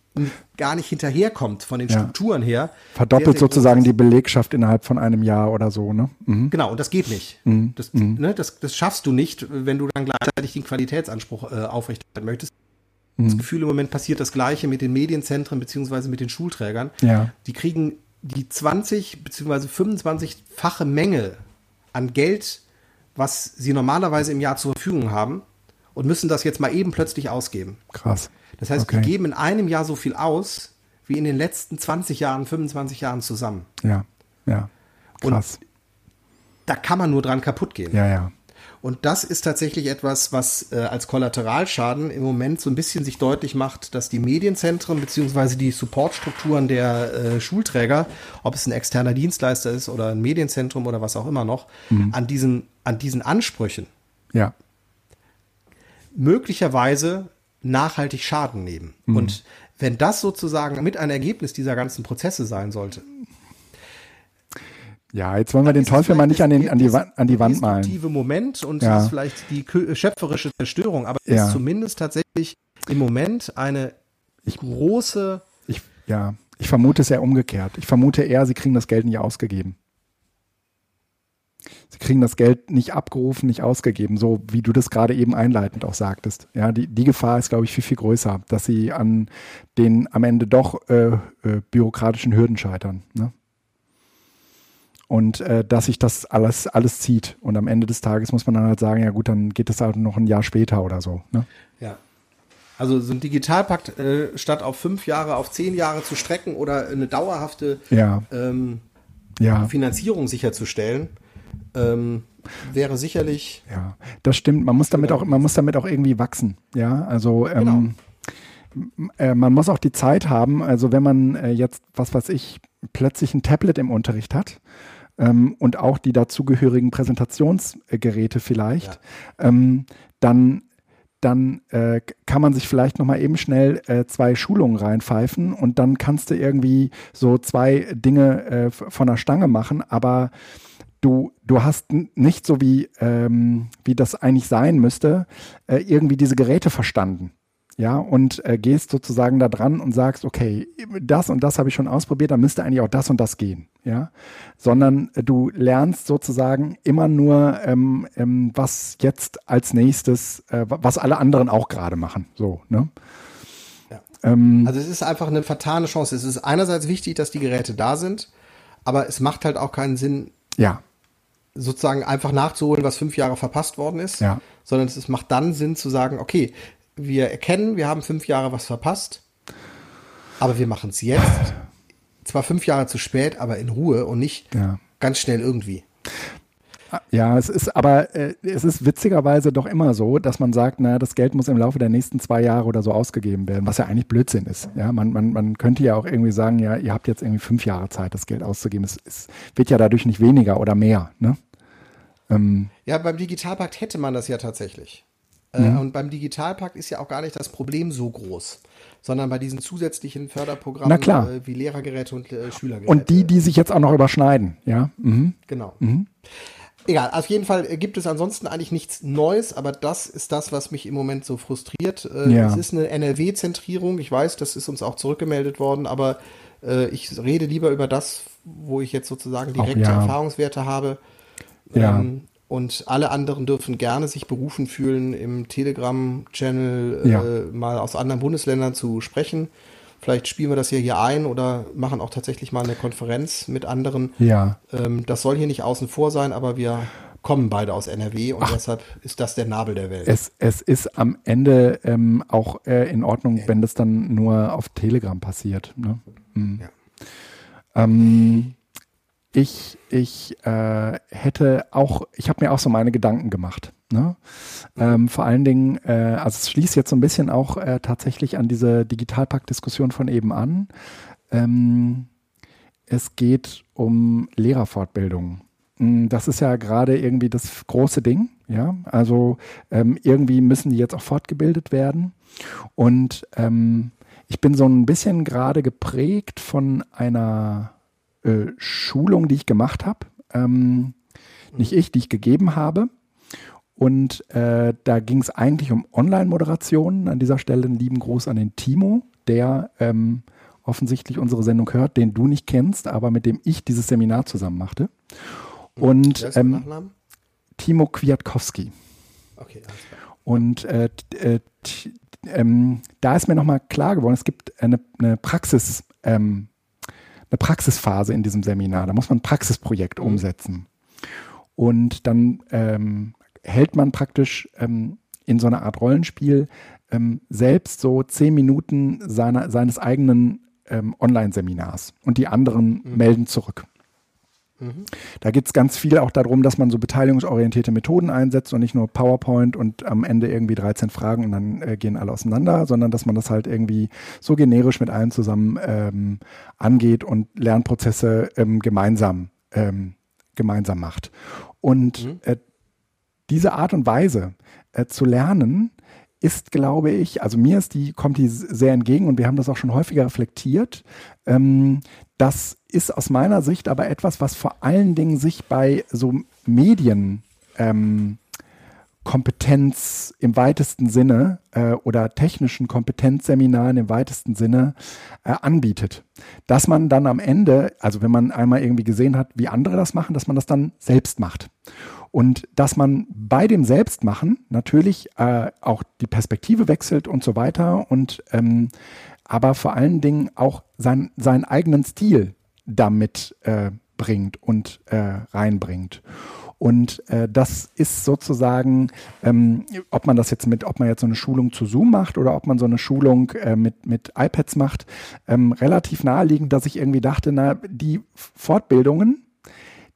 gar nicht hinterherkommt von den Strukturen ja. her. Verdoppelt sehr, sehr sozusagen die Belegschaft innerhalb von einem Jahr oder so, ne? Mhm. Genau, und das geht nicht. Mhm. Das, mhm. Ne, das, das, schaffst du nicht, wenn du dann gleichzeitig den Qualitätsanspruch äh, aufrechterhalten möchtest. das Gefühl, im Moment passiert das Gleiche mit den Medienzentren beziehungsweise mit den Schulträgern. Ja. Die kriegen die 20 beziehungsweise 25-fache Menge an Geld, was sie normalerweise im Jahr zur Verfügung haben und müssen das jetzt mal eben plötzlich ausgeben. Krass. Das heißt, Okay. die geben in einem Jahr so viel aus wie in den letzten 20 Jahren, 25 Jahren zusammen. Ja, ja. Krass. Da kann man nur dran kaputt gehen. ja, ja. Und das ist tatsächlich etwas, was äh, als Kollateralschaden im Moment so ein bisschen sich deutlich macht, dass die Medienzentren beziehungsweise die Supportstrukturen der äh, Schulträger, ob es ein externer Dienstleister ist oder ein Medienzentrum oder was auch immer noch, an diesen, an diesen Ansprüchen Ja, möglicherweise nachhaltig Schaden nehmen. Und wenn das sozusagen mit ein Ergebnis dieser ganzen Prozesse sein sollte, ja, jetzt wollen wir den Teufel mal nicht an, den, an, die, Wand, an die Wand malen. Moment und Ja. ist vielleicht die kö- schöpferische Zerstörung, aber es Ja. ist zumindest tatsächlich im Moment eine große Ich, ja, ich vermute es eher umgekehrt. Ich vermute eher, sie kriegen das Geld nicht ausgegeben. Sie kriegen das Geld nicht abgerufen, nicht ausgegeben, so wie du das gerade eben einleitend auch sagtest. Ja, die, die Gefahr ist, glaube ich, viel, viel größer, dass sie an den am Ende doch äh, äh, bürokratischen Hürden scheitern. Ne? Und äh, dass sich das alles, alles zieht. Und am Ende des Tages muss man dann halt sagen, ja gut, dann geht es halt noch ein Jahr später oder so. Ne? Ja. Also so ein Digitalpakt äh, statt auf fünf Jahre auf zehn Jahre zu strecken oder eine dauerhafte Ja, ähm, ja. Finanzierung sicherzustellen, ähm, wäre sicherlich Ja, das stimmt. Man muss damit auch, man muss damit auch irgendwie wachsen. Ja, also ähm, m- äh, man muss auch die Zeit haben. Also wenn man äh, jetzt, was weiß ich, plötzlich ein Tablet im Unterricht hat ähm, und auch die dazugehörigen Präsentationsgeräte vielleicht, ähm, dann dann äh, kann man sich vielleicht noch mal eben schnell äh, zwei Schulungen reinpfeifen und dann kannst du irgendwie so zwei Dinge äh, von der Stange machen, aber du, du hast nicht so wie, ähm, wie das eigentlich sein müsste, äh, irgendwie diese Geräte verstanden. Ja, und äh, gehst sozusagen da dran und sagst, okay, das und das habe ich schon ausprobiert, dann müsste eigentlich auch das und das gehen. Ja, sondern äh, du lernst sozusagen immer nur, ähm, ähm, was jetzt als nächstes, äh, wa- was alle anderen auch gerade machen. So, ne? Ja. Ähm, Also es ist einfach eine vertane Chance. Es ist einerseits wichtig, dass die Geräte da sind, aber es macht halt auch keinen Sinn, ja, sozusagen einfach nachzuholen, was fünf Jahre verpasst worden ist, Ja. sondern es macht dann Sinn zu sagen, okay, wir erkennen, wir haben fünf Jahre was verpasst, aber wir machen es jetzt. Zwar fünf Jahre zu spät, aber in Ruhe und nicht Ja. ganz schnell irgendwie. Ja, es ist aber, äh, es ist witzigerweise doch immer so, dass man sagt, naja, das Geld muss im Laufe der nächsten zwei Jahre oder so ausgegeben werden, was ja eigentlich Blödsinn ist. Ja, man, man, man könnte ja auch irgendwie sagen, ja, ihr habt jetzt irgendwie fünf Jahre Zeit, das Geld auszugeben. Es, es wird ja dadurch nicht weniger oder mehr. Ne? Ähm, Ja, beim Digitalpakt hätte man das ja tatsächlich. Äh, Und beim Digitalpakt ist ja auch gar nicht das Problem so groß, sondern bei diesen zusätzlichen Förderprogrammen Na klar. Äh, wie Lehrergeräte und äh, Schülergeräte. und die, die sich jetzt auch noch überschneiden. Ja, mhm. Genau. Egal, auf jeden Fall gibt es ansonsten eigentlich nichts Neues, aber das ist das, was mich im Moment so frustriert. Äh, Ja. Es ist eine NRW-Zentrierung, ich weiß, das ist uns auch zurückgemeldet worden, aber äh, ich rede lieber über das, wo ich jetzt sozusagen direkte ja. Erfahrungswerte habe. Ja. Ähm, und alle anderen dürfen gerne sich berufen fühlen, im Telegram-Channel äh, Ja. mal aus anderen Bundesländern zu sprechen. Vielleicht spielen wir das ja hier ein oder machen auch tatsächlich mal eine Konferenz mit anderen. ja. Ähm, das soll hier nicht außen vor sein, aber wir kommen beide aus NRW und deshalb ist das der Nabel der Welt. Es, es ist am Ende ähm, auch äh, in Ordnung, wenn das dann nur auf Telegram passiert. Ne? Mhm. Ja. Ähm, ich ich äh, hätte auch, ich habe mir auch so meine Gedanken gemacht. Ne? Ähm, vor allen Dingen, äh, also es schließt jetzt so ein bisschen auch äh, tatsächlich an diese Digitalpakt-Diskussion von eben an. Ähm, es geht um Lehrerfortbildung. Mm, Das ist ja gerade irgendwie das große Ding. Ja, also ähm, irgendwie müssen die jetzt auch fortgebildet werden. Und ähm, ich bin so ein bisschen gerade geprägt von einer äh, Schulung, die ich gemacht habe. Ähm, nicht ich, die ich gegeben habe. Und äh, da ging es eigentlich um Online-Moderationen. An dieser Stelle einen lieben Gruß an den Timo, der ähm, offensichtlich unsere Sendung hört, den du nicht kennst, aber mit dem ich dieses Seminar zusammen machte. Und ist der ähm? Timo Kwiatkowski. Okay. Und äh, äh, ähm, da ist mir nochmal klar geworden, es gibt eine, eine Praxis, ähm, eine Praxisphase in diesem Seminar. Da muss man ein Praxisprojekt mhm. umsetzen. Und dann ähm, hält man praktisch ähm, in so einer Art Rollenspiel ähm, selbst so zehn Minuten seiner, seines eigenen ähm, Online-Seminars und die anderen mhm. melden zurück. Mhm. Da geht es ganz viel auch darum, dass man so beteiligungsorientierte Methoden einsetzt und nicht nur PowerPoint und am Ende irgendwie 13 Fragen und dann äh, gehen alle auseinander, sondern dass man das halt irgendwie so generisch mit allen zusammen ähm, angeht und Lernprozesse ähm, gemeinsam, ähm, gemeinsam macht. Und mhm. äh, diese Art und Weise äh, zu lernen, ist, glaube ich, also mir ist die, kommt die sehr entgegen und wir haben das auch schon häufiger reflektiert. Ähm, das ist aus meiner Sicht aber etwas, was vor allen Dingen sich bei so Medien ähm, Kompetenz im weitesten Sinne äh, oder technischen Kompetenzseminaren im weitesten Sinne äh, anbietet. Dass man dann am Ende, also wenn man einmal irgendwie gesehen hat, wie andere das machen, dass man das dann selbst macht. Und dass man bei dem Selbstmachen natürlich äh, auch die Perspektive wechselt und so weiter und ähm, aber vor allen Dingen auch sein, seinen eigenen Stil damit äh, bringt und äh, reinbringt. Und äh, das ist sozusagen, ähm, ob man das jetzt mit, ob man jetzt so eine Schulung zu Zoom macht oder ob man so eine Schulung äh, mit, mit iPads macht, ähm, relativ naheliegend, dass ich irgendwie dachte, na, die Fortbildungen,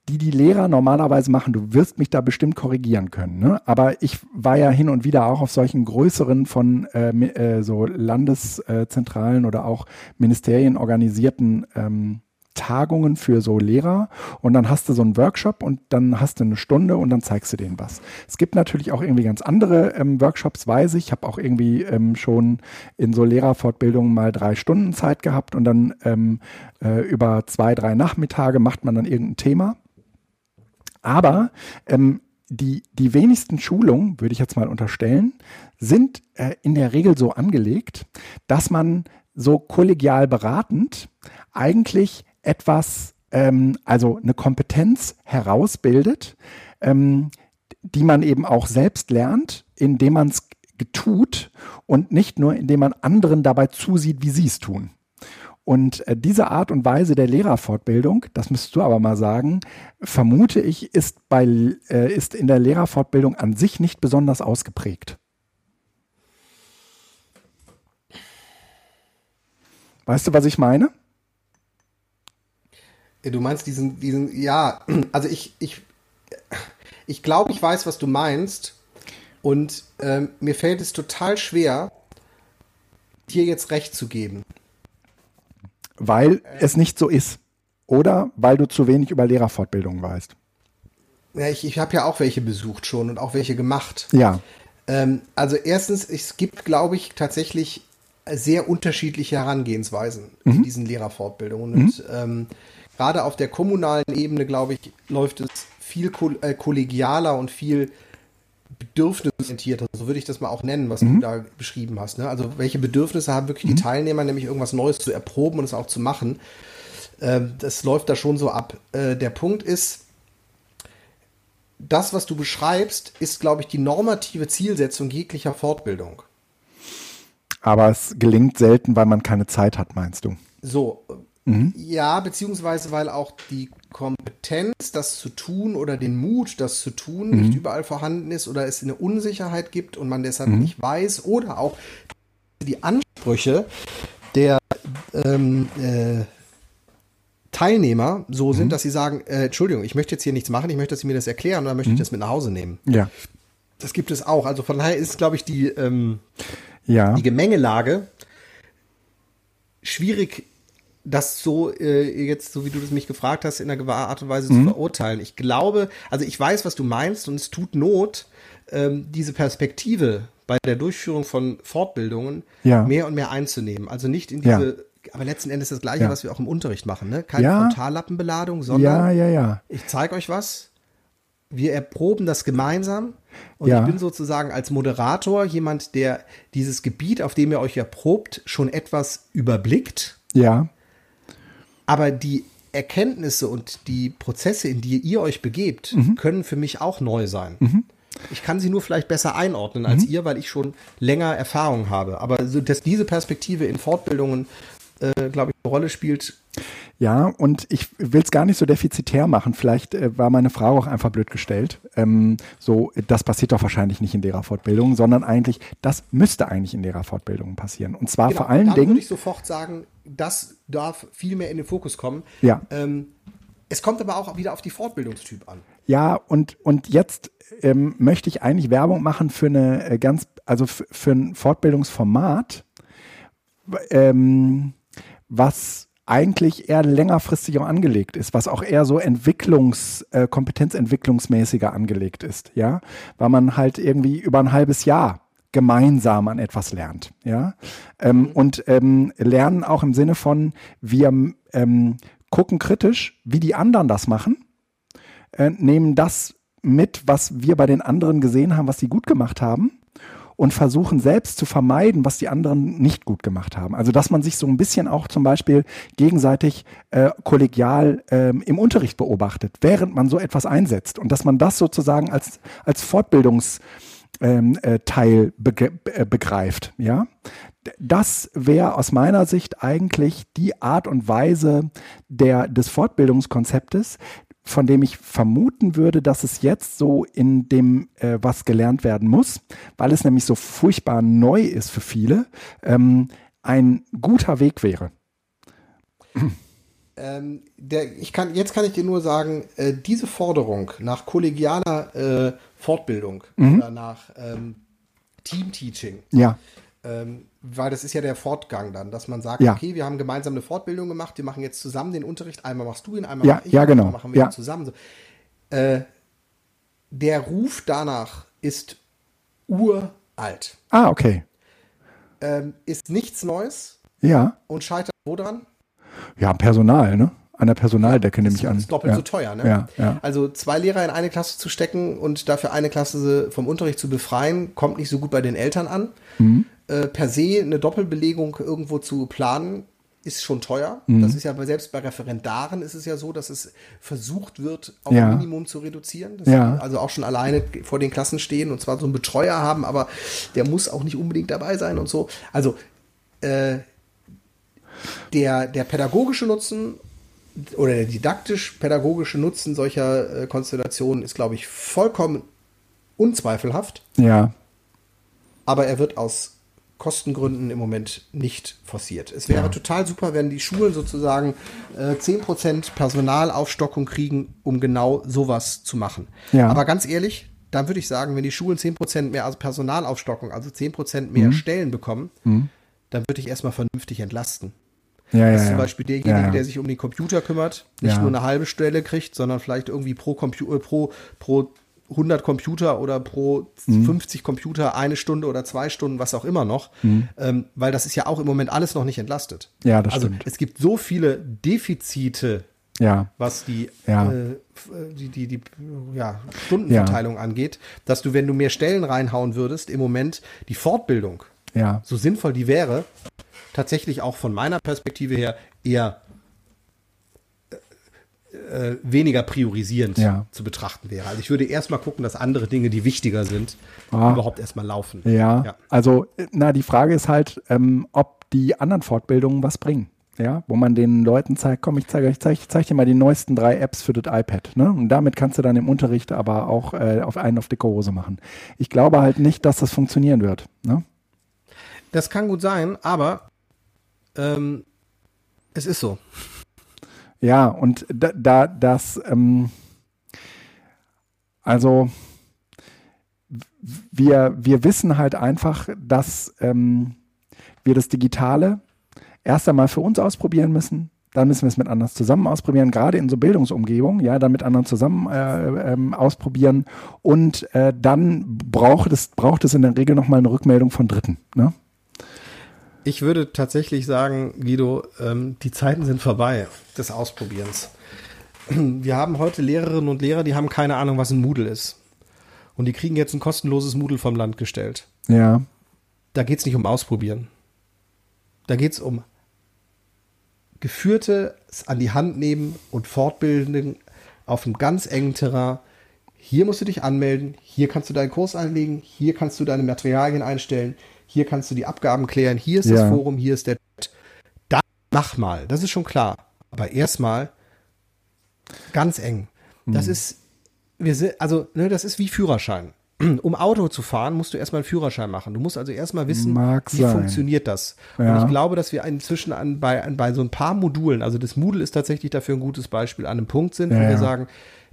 die die Lehrer normalerweise machen. Du wirst mich da bestimmt korrigieren können. Ne? Aber ich war ja hin und wieder auch auf solchen größeren von äh, äh, so Landeszentralen oder auch Ministerien organisierten ähm, Tagungen für so Lehrer und dann hast du so einen Workshop und dann hast du eine Stunde und dann zeigst du denen was. Es gibt natürlich auch irgendwie ganz andere ähm, Workshops, weiß ich. Ich habe auch irgendwie ähm, schon in so Lehrerfortbildungen mal drei Stunden Zeit gehabt und dann ähm, äh, über zwei, drei Nachmittage macht man dann irgendein Thema. Aber ähm, die, die wenigsten Schulungen, würde ich jetzt mal unterstellen, sind äh, in der Regel so angelegt, dass man so kollegial beratend eigentlich etwas, ähm, also eine Kompetenz herausbildet, ähm, die man eben auch selbst lernt, indem man es tut und nicht nur, indem man anderen dabei zusieht, wie sie es tun. Und äh, diese Art und Weise der Lehrerfortbildung, das müsstest du aber mal sagen, vermute ich, ist, bei, äh, ist in der Lehrerfortbildung an sich nicht besonders ausgeprägt. Weißt du, was ich meine? Du meinst diesen, diesen, ja, also ich, ich, ich glaube, ich weiß, was du meinst. Und ähm, mir fällt es total schwer, dir jetzt recht zu geben weil es nicht so ist. Oder weil du zu wenig über Lehrerfortbildung weißt. Ja, ich, ich habe ja auch welche besucht schon und auch welche gemacht. Ja. Ähm, also erstens, es gibt, glaube ich, tatsächlich sehr unterschiedliche Herangehensweisen mhm. in diesen Lehrerfortbildungen. Mhm. Und ähm, gerade auf der kommunalen Ebene, glaube ich, läuft es viel äh, kollegialer und viel bedürfnisorientierter, so würde ich das mal auch nennen, was mhm. du da beschrieben hast. Ne? Also welche Bedürfnisse haben wirklich mhm. die Teilnehmer, nämlich irgendwas Neues zu erproben und es auch zu machen. Ähm, das läuft da schon so ab. Äh, der Punkt ist, das, was du beschreibst, ist, glaube ich, die normative Zielsetzung jeglicher Fortbildung. Aber es gelingt selten, weil man keine Zeit hat, meinst du? So, Mhm. Ja, beziehungsweise weil auch die Kompetenz, das zu tun oder den Mut, das zu tun, mhm. nicht überall vorhanden ist oder es eine Unsicherheit gibt und man deshalb mhm. nicht weiß oder auch die Ansprüche der ähm, äh, Teilnehmer so sind, mhm. dass sie sagen, äh, Entschuldigung, ich möchte jetzt hier nichts machen, ich möchte, dass Sie mir das erklären und dann möchte ich mhm. das mit nach Hause nehmen. Ja. Das gibt es auch. Also von daher ist, glaube ich, die, ähm, ja. die Gemengelage schwierig das so äh, jetzt, so wie du das mich gefragt hast, in einer gewahren Art und Weise mhm. zu verurteilen. Ich glaube, also ich weiß, was du meinst und es tut Not, ähm, diese Perspektive bei der Durchführung von Fortbildungen ja. mehr und mehr einzunehmen. Also nicht in diese, ja. aber letzten Endes das Gleiche, ja. was wir auch im Unterricht machen, ne? Keine Frontallappenbeladung, sondern ja, ja, ja. ich zeige euch was, wir erproben das gemeinsam und ja. ich bin sozusagen als Moderator jemand, der dieses Gebiet, auf dem ihr euch erprobt, schon etwas überblickt. Ja. Aber die Erkenntnisse und die Prozesse, in die ihr euch begebt, mhm. können für mich auch neu sein. Mhm. Ich kann sie nur vielleicht besser einordnen als ihr, weil ich schon länger Erfahrung habe. Aber so, dass diese Perspektive in Fortbildungen, äh, glaube ich, eine Rolle spielt, Ja, und ich will es gar nicht so defizitär machen. Vielleicht äh, war meine Frage auch einfach blöd gestellt. Ähm, so, das passiert doch wahrscheinlich nicht in Lehrerfortbildungen, sondern eigentlich, das müsste eigentlich in Lehrerfortbildungen passieren. Und zwar vor allen Genau, Dingen. würde ich sofort sagen, das darf viel mehr in den Fokus kommen. Ja. Ähm, es kommt aber auch wieder auf die Fortbildungstyp an. Ja, und, und jetzt ähm, möchte ich eigentlich Werbung machen für eine äh, ganz, also für ein Fortbildungsformat, ähm, was eigentlich eher längerfristig auch angelegt ist, was auch eher so Entwicklungs, äh, kompetenzentwicklungsmäßiger angelegt ist, ja, weil man halt irgendwie über ein halbes Jahr gemeinsam an etwas lernt, ja, ähm, und ähm, lernen auch im Sinne von wir ähm, gucken kritisch, wie die anderen das machen äh, nehmen das mit, was wir bei den anderen gesehen haben, was sie gut gemacht haben und versuchen selbst zu vermeiden, was die anderen nicht gut gemacht haben. Also dass man sich so ein bisschen auch zum Beispiel gegenseitig äh, kollegial ähm, im Unterricht beobachtet, während man so etwas einsetzt. Und dass man das sozusagen als, als Fortbildungs ähm, äh, Teil bege- äh, begreift. Ja, das wäre aus meiner Sicht eigentlich die Art und Weise der, des Fortbildungskonzeptes, von dem ich vermuten würde, dass es jetzt so in dem, äh, was gelernt werden muss, weil es nämlich so furchtbar neu ist für viele, ähm, ein guter Weg wäre. Ähm, der, ich kann, jetzt kann ich dir nur sagen, äh, diese Forderung nach kollegialer äh, Fortbildung oder nach ähm, Teamteaching, Ja, ähm, weil das ist ja der Fortgang dann, dass man sagt, Ja. okay, wir haben gemeinsam eine Fortbildung gemacht, wir machen jetzt zusammen den Unterricht, einmal machst du ihn, einmal Ja, mach ich ja, genau, einmal machen wir ja. ihn zusammen. So. Äh, der Ruf danach ist uralt, ah, okay. ähm, ist nichts Neues Ja, und scheitert wo dran? ja, Personal, ne? An der Personaldecke nehme ich an. ist doppelt ja. so teuer, ne? Ja, ja. Also zwei Lehrer in eine Klasse zu stecken und dafür eine Klasse vom Unterricht zu befreien, kommt nicht so gut bei den Eltern an. Mhm. Äh, per se eine Doppelbelegung irgendwo zu planen, ist schon teuer. Mhm. Das ist ja bei, selbst bei Referendaren ist es ja so, dass es versucht wird, auf Ja. ein Minimum zu reduzieren. Ja. also auch schon alleine vor den Klassen stehen und zwar so einen Betreuer haben, aber der muss auch nicht unbedingt dabei sein und so. Also äh, der, der pädagogische Nutzen oder der didaktisch-pädagogische Nutzen solcher äh, Konstellationen ist, glaube ich, vollkommen unzweifelhaft, Ja, aber er wird aus Kostengründen im Moment nicht forciert. Es wäre total super, wenn die Schulen sozusagen äh, 10% Personalaufstockung kriegen, um genau sowas zu machen. Ja. Aber ganz ehrlich, dann würde ich sagen, wenn die Schulen 10% mehr Personalaufstockung, also 10% mehr Mhm. Stellen bekommen, dann würde ich erstmal vernünftig entlasten. Ja. Dass ja. zum Beispiel derjenige, ja, der sich um den Computer kümmert, nicht nur eine halbe Stelle kriegt, sondern vielleicht irgendwie pro, Compu äh, pro, pro 100 Computer oder pro Mhm. 50 Computer eine Stunde oder zwei Stunden, was auch immer noch. Ähm, weil das ist ja auch im Moment alles noch nicht entlastet. Mhm. Ja, das also stimmt. es gibt so viele Defizite, Ja, was die, Ja. äh, äh, die, die, die ja, Stundenverteilung angeht, dass du, wenn du mehr Stellen reinhauen würdest, im Moment die Fortbildung ja, so sinnvoll die wäre, tatsächlich auch von meiner Perspektive her eher äh, äh, weniger priorisierend Ja. zu betrachten wäre. Also ich würde erstmal gucken, dass andere Dinge, die wichtiger sind, Ah. überhaupt erstmal laufen. ja. Ja. Also, äh, na, die Frage ist halt, ähm, ob die anderen Fortbildungen was bringen. Ja, wo man den Leuten zeigt, komm, ich zeige euch, zeig, zeig dir mal die neuesten drei Apps für das iPad. Ne? Und damit kannst du dann im Unterricht aber auch äh, auf einen auf dicke Hose machen. Ich glaube halt nicht, dass das funktionieren wird. Ne? Das kann gut sein, aber ähm, es ist so. Ja, und da, da das, ähm, also wir, wir wissen halt einfach, dass ähm, wir das Digitale erst einmal für uns ausprobieren müssen. Dann müssen wir es mit anderen zusammen ausprobieren, gerade in so Bildungsumgebungen, ja, dann mit anderen zusammen äh, ähm, ausprobieren. Und äh, dann braucht es, braucht es in der Regel nochmal eine Rückmeldung von Dritten. Ne? Ich würde tatsächlich sagen, Guido, ähm, die Zeiten sind vorbei des Ausprobierens. Wir haben heute Lehrerinnen und Lehrer, die haben keine Ahnung, was ein Moodle ist. Und die kriegen jetzt ein kostenloses Moodle vom Land gestellt. Ja, Da geht es nicht um Ausprobieren. Da geht es um geführtes an die Hand nehmen und Fortbildung auf einem ganz engen Terrain hier musst du dich anmelden, hier kannst du deinen Kurs einlegen, hier kannst du deine Materialien einstellen, hier kannst du die Abgaben klären, hier ist Ja. das Forum, hier ist der Chat. Da mach mal, das ist schon klar. Aber erstmal ganz eng. Das Mhm. ist, wir sind, also, ne, das ist wie Führerschein. Um Auto zu fahren, musst du erstmal einen Führerschein machen. Du musst also erstmal wissen, Mag wie sein. funktioniert das. Ja. Und ich glaube, dass wir inzwischen an, bei, an, bei so ein paar Modulen, also das Moodle ist tatsächlich dafür ein gutes Beispiel, an einem Punkt sind, wo Ja, wir ja. sagen,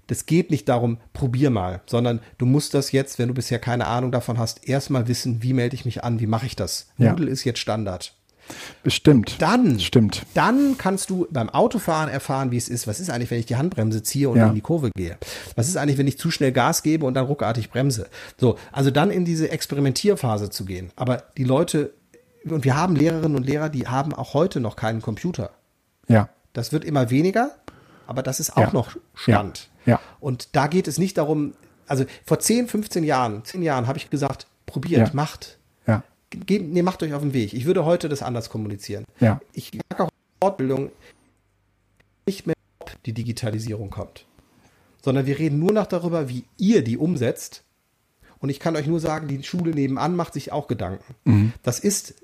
das geht nicht darum, probier mal, sondern du musst das jetzt, wenn du bisher keine Ahnung davon hast, erstmal wissen, wie melde ich mich an, wie mache ich das. Ja. Moodle ist jetzt Standard. Bestimmt. Dann, Stimmt. dann kannst du beim Autofahren erfahren, wie es ist. Was ist eigentlich, wenn ich die Handbremse ziehe und Ja. in die Kurve gehe? Was ist eigentlich, wenn ich zu schnell Gas gebe und dann ruckartig bremse? So, also dann in diese Experimentierphase zu gehen. Aber die Leute, und wir haben Lehrerinnen und Lehrer, die haben auch heute noch keinen Computer. Ja. Das wird immer weniger, aber das ist auch Ja. noch Stand. Ja. Und da geht es nicht darum, also vor 10, 15 Jahren, 10 Jahren habe ich gesagt, probiert, Ja. macht. Ja. Ge nee, macht euch auf den Weg. Ich würde heute das anders kommunizieren. Ja. Ich mag auch Fortbildung nicht mehr, ob die Digitalisierung kommt, sondern wir reden nur noch darüber, wie ihr die umsetzt. Und ich kann euch nur sagen, die Schule nebenan macht sich auch Gedanken. Mhm. Das ist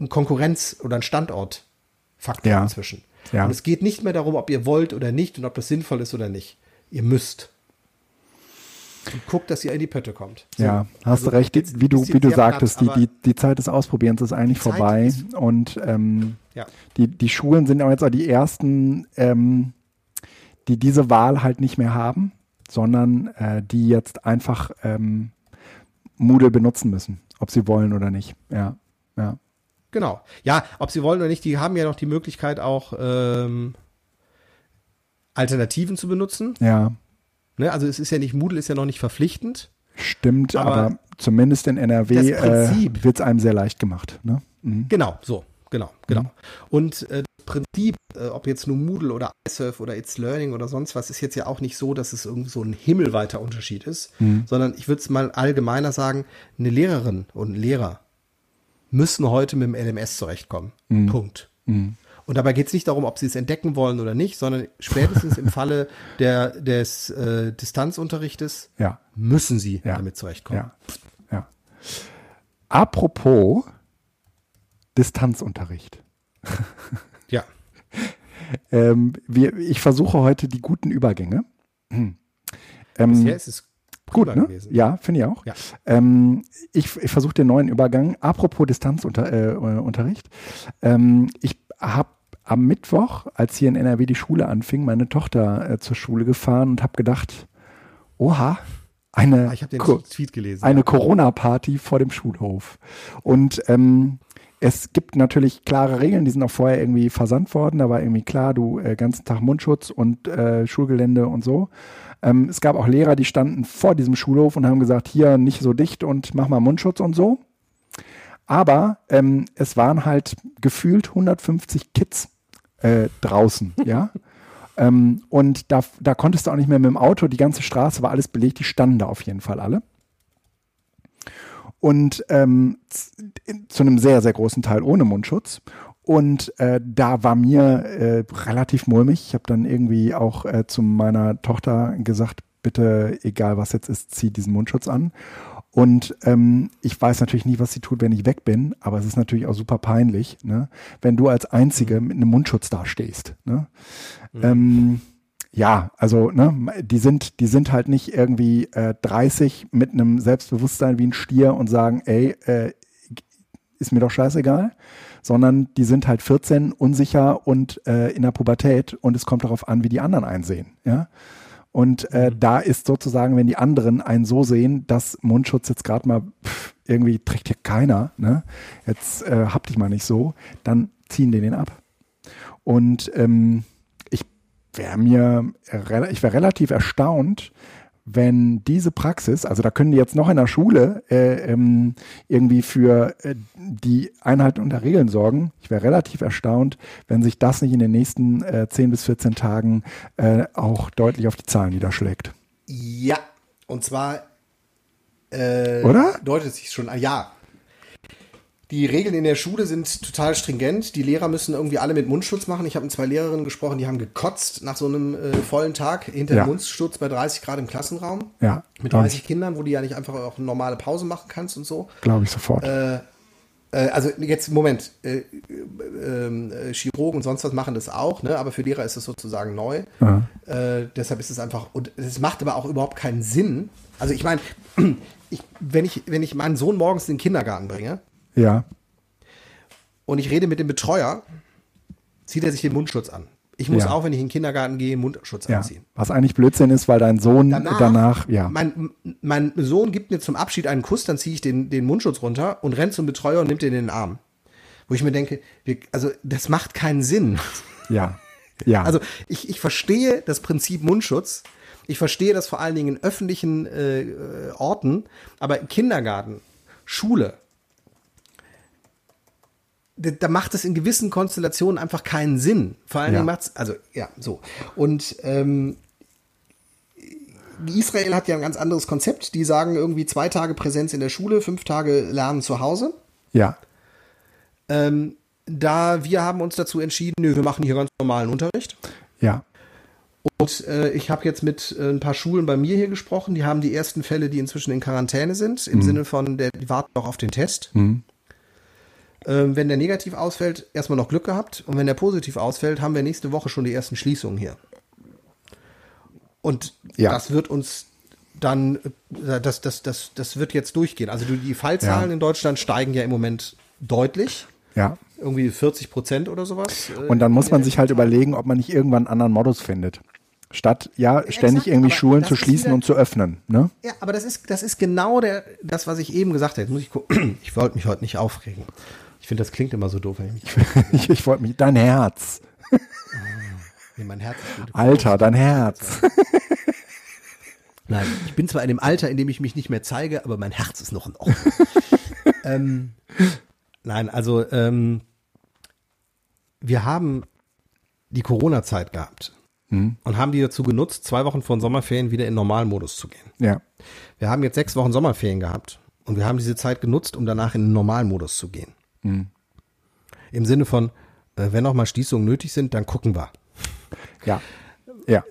ein Konkurrenz- oder ein Standortfaktor Ja. inzwischen. Ja. Und es geht nicht mehr darum, ob ihr wollt oder nicht und ob das sinnvoll ist oder nicht. Ihr müsst. Und guckt, dass ihr in die Pötte kommt. So. Ja, hast Also, du recht, jetzt wie du, wie du sagtest, platt, die, die, die Zeit des Ausprobierens ist eigentlich vorbei ist- und ähm, Ja. die, die Schulen sind auch jetzt auch die ersten, ähm, die diese Wahl halt nicht mehr haben, sondern äh, die jetzt einfach ähm, Moodle benutzen müssen, ob sie wollen oder nicht. Ja, ja, Genau. Ja, ob sie wollen oder nicht, die haben ja noch die Möglichkeit auch ähm, Alternativen zu benutzen. ja, Ne? Also es ist ja nicht, Moodle ist ja noch nicht verpflichtend. stimmt, aber, Aber zumindest in NRW äh, wird es einem sehr leicht gemacht. Ne? Mhm. Genau, so, genau, genau. Und äh, das Prinzip, äh, ob jetzt nur Moodle oder iSurf oder It's Learning oder sonst was, ist jetzt ja auch nicht so, dass es irgendwie so ein himmelweiter Unterschied ist, sondern ich würde es mal allgemeiner sagen, eine Lehrerin und ein Lehrer müssen heute mit dem LMS zurechtkommen. Punkt. Und dabei geht es nicht darum, ob sie es entdecken wollen oder nicht, sondern spätestens im Falle der, des äh, Distanzunterrichtes Ja. müssen sie Ja. damit zurechtkommen. Ja, ja. Apropos Distanzunterricht. ja. Ähm, wir, ich versuche heute die guten Übergänge. Hm. Ähm, Bisher ist es gut, ne? gewesen. Ja, finde ich auch. Ja. Ähm, ich ich versuche den neuen Übergang. Apropos Distanzunterricht. Äh, äh, ähm, ich habe am Mittwoch, als hier in NRW die Schule anfing, meine Tochter äh, zur Schule gefahren und habe gedacht, oha, eine, Ah, gelesen. eine Corona-Party vor dem Schulhof. Und ähm, es gibt natürlich klare Regeln, die sind auch vorher irgendwie versandt worden. Da war irgendwie klar, du äh, ganzen Tag Mundschutz und äh, Schulgelände und so. Ähm, es gab auch Lehrer, die standen vor diesem Schulhof und haben gesagt, hier nicht so dicht und mach mal Mundschutz und so. Aber ähm, es waren halt gefühlt 150 Kids äh, draußen, ja. Ähm, und da, da konntest du auch nicht mehr mit dem Auto, die ganze Straße war alles belegt, die standen da auf jeden Fall alle. Und ähm, zu einem sehr, sehr großen Teil ohne Mundschutz. Und äh, da war mir äh, relativ mulmig. Ich habe dann irgendwie auch äh, zu meiner Tochter gesagt, bitte, egal was jetzt ist, zieh diesen Mundschutz an. Und ähm, ich weiß natürlich nie, was sie tut, wenn ich weg bin, aber es ist natürlich auch super peinlich, ne? wenn du als Einzige mit einem Mundschutz dastehst. Ne? Ähm, ja, also ne, die sind, die sind halt nicht irgendwie äh, 30 mit einem Selbstbewusstsein wie ein Stier und sagen, ey, äh, ist mir doch scheißegal, sondern die sind halt 14, unsicher und äh, in der Pubertät und es kommt darauf an, wie die anderen einsehen. Ja? Und äh, da ist sozusagen, wenn die anderen einen so sehen, dass Mundschutz jetzt gerade mal pff, irgendwie trägt hier keiner, ne? jetzt äh, hab dich mal nicht so, dann ziehen die den ab. Und ähm, ich wäre mir, rela- ich wäre relativ erstaunt, wenn diese Praxis, also da können die jetzt noch in der Schule äh, ähm, irgendwie für äh, die Einhaltung der Regeln sorgen. Ich wäre relativ erstaunt, wenn sich das nicht in den nächsten äh, 10 bis 14 Tagen äh, auch deutlich auf die Zahlen niederschlägt. Ja, und zwar äh, Oder? deutet sich schon an. Ja. Die Regeln in der Schule sind total stringent. Die Lehrer müssen irgendwie alle mit Mundschutz machen. Ich habe mit zwei Lehrerinnen gesprochen, die haben gekotzt nach so einem äh, vollen Tag hinter Ja. dem Mundschutz bei 30 Grad im Klassenraum. Ja, Mit glaub 30 Kindern, wo du ja nicht einfach auch eine normale Pause machen kannst und so. Glaube ich sofort. Äh, also jetzt, Moment, äh, äh, äh, Chirurgen und sonst was machen das auch, ne? aber für Lehrer ist es sozusagen neu. Ja. Äh, deshalb ist es einfach, und es macht aber auch überhaupt keinen Sinn. Also ich meine, ich, wenn, ich, wenn ich meinen Sohn morgens in den Kindergarten bringe ja, und ich rede mit dem Betreuer, zieht er sich den Mundschutz an. Ich muss Ja. auch, wenn ich in den Kindergarten gehe, Mundschutz ja. anziehen. Was eigentlich Blödsinn ist, weil dein Sohn danach, ja. Mein, mein Sohn gibt mir zum Abschied einen Kuss, dann ziehe ich den, den Mundschutz runter und rennt zum Betreuer und nimmt ihn in den Arm. Wo ich mir denke, wir, also das macht keinen Sinn. ja, ja. Also ich, ich verstehe das Prinzip Mundschutz. Ich verstehe das vor allen Dingen in öffentlichen äh, äh, Orten, aber Kindergarten, Schule, da, macht es in gewissen Konstellationen einfach keinen Sinn. Vor allen Ja. Dingen macht's, also ja, so. Und ähm, Israel hat ja ein ganz anderes Konzept. Die sagen irgendwie zwei Tage Präsenz in der Schule, fünf Tage Lernen zu Hause. ja, Ähm, da wir haben uns dazu entschieden, nö, wir machen hier ganz normalen Unterricht. ja, Und äh, ich habe jetzt mit äh, ein paar Schulen bei mir hier gesprochen. Die haben die ersten Fälle, die inzwischen in Quarantäne sind, im Sinne von, der, die warten noch auf den Test. Ähm, wenn der negativ ausfällt, erstmal noch Glück gehabt. Und wenn der positiv ausfällt, haben wir nächste Woche schon die ersten Schließungen hier. Und Ja. das wird uns dann, äh, das, das, das, das wird jetzt durchgehen. Also die- Fallzahlen Ja. in Deutschland steigen ja im Moment deutlich. ja. Irgendwie 40 Prozent oder sowas. äh, Und dann muss man sich halt überlegen, ob man nicht irgendwann einen anderen Modus findet. Statt, ja, ständig irgendwie aber Schulen zu schließen wieder- und zu öffnen. Ne? Ja, aber das ist, das ist genau der, das, was ich eben gesagt habe. Jetzt muss ich gucken. Ich wollte mich heute nicht aufregen. Ich finde, das klingt immer so doof, wenn ich mich. Ich, ich wollte mich, dein Herz. Nee, mein Herz ist gut. Alter, dein Herz. Nein, ich bin zwar in dem Alter, in dem ich mich nicht mehr zeige, aber mein Herz ist noch in Ordnung. ähm, nein, also ähm, wir haben die Corona-Zeit gehabt und haben die dazu genutzt, zwei Wochen vor den Sommerferien wieder in Normalmodus zu gehen. Ja, Wir haben jetzt sechs Wochen Sommerferien gehabt und wir haben diese Zeit genutzt, um danach in den Normalmodus zu gehen. Im Sinne von, äh, wenn noch mal Schließungen nötig sind, dann gucken wir. ja, ja,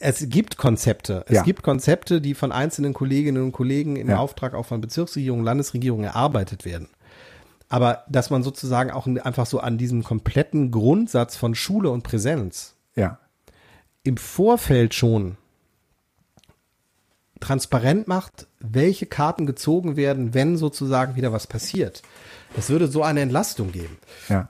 Es gibt Konzepte. Es Ja. gibt Konzepte, die von einzelnen Kolleginnen und Kollegen im Ja. Auftrag auch von Bezirksregierungen, Landesregierungen erarbeitet werden. Aber dass man sozusagen auch einfach so an diesem kompletten Grundsatz von Schule und Präsenz ja, im Vorfeld schon transparent macht, welche Karten gezogen werden, wenn sozusagen wieder was passiert. Das würde so eine Entlastung geben. ja.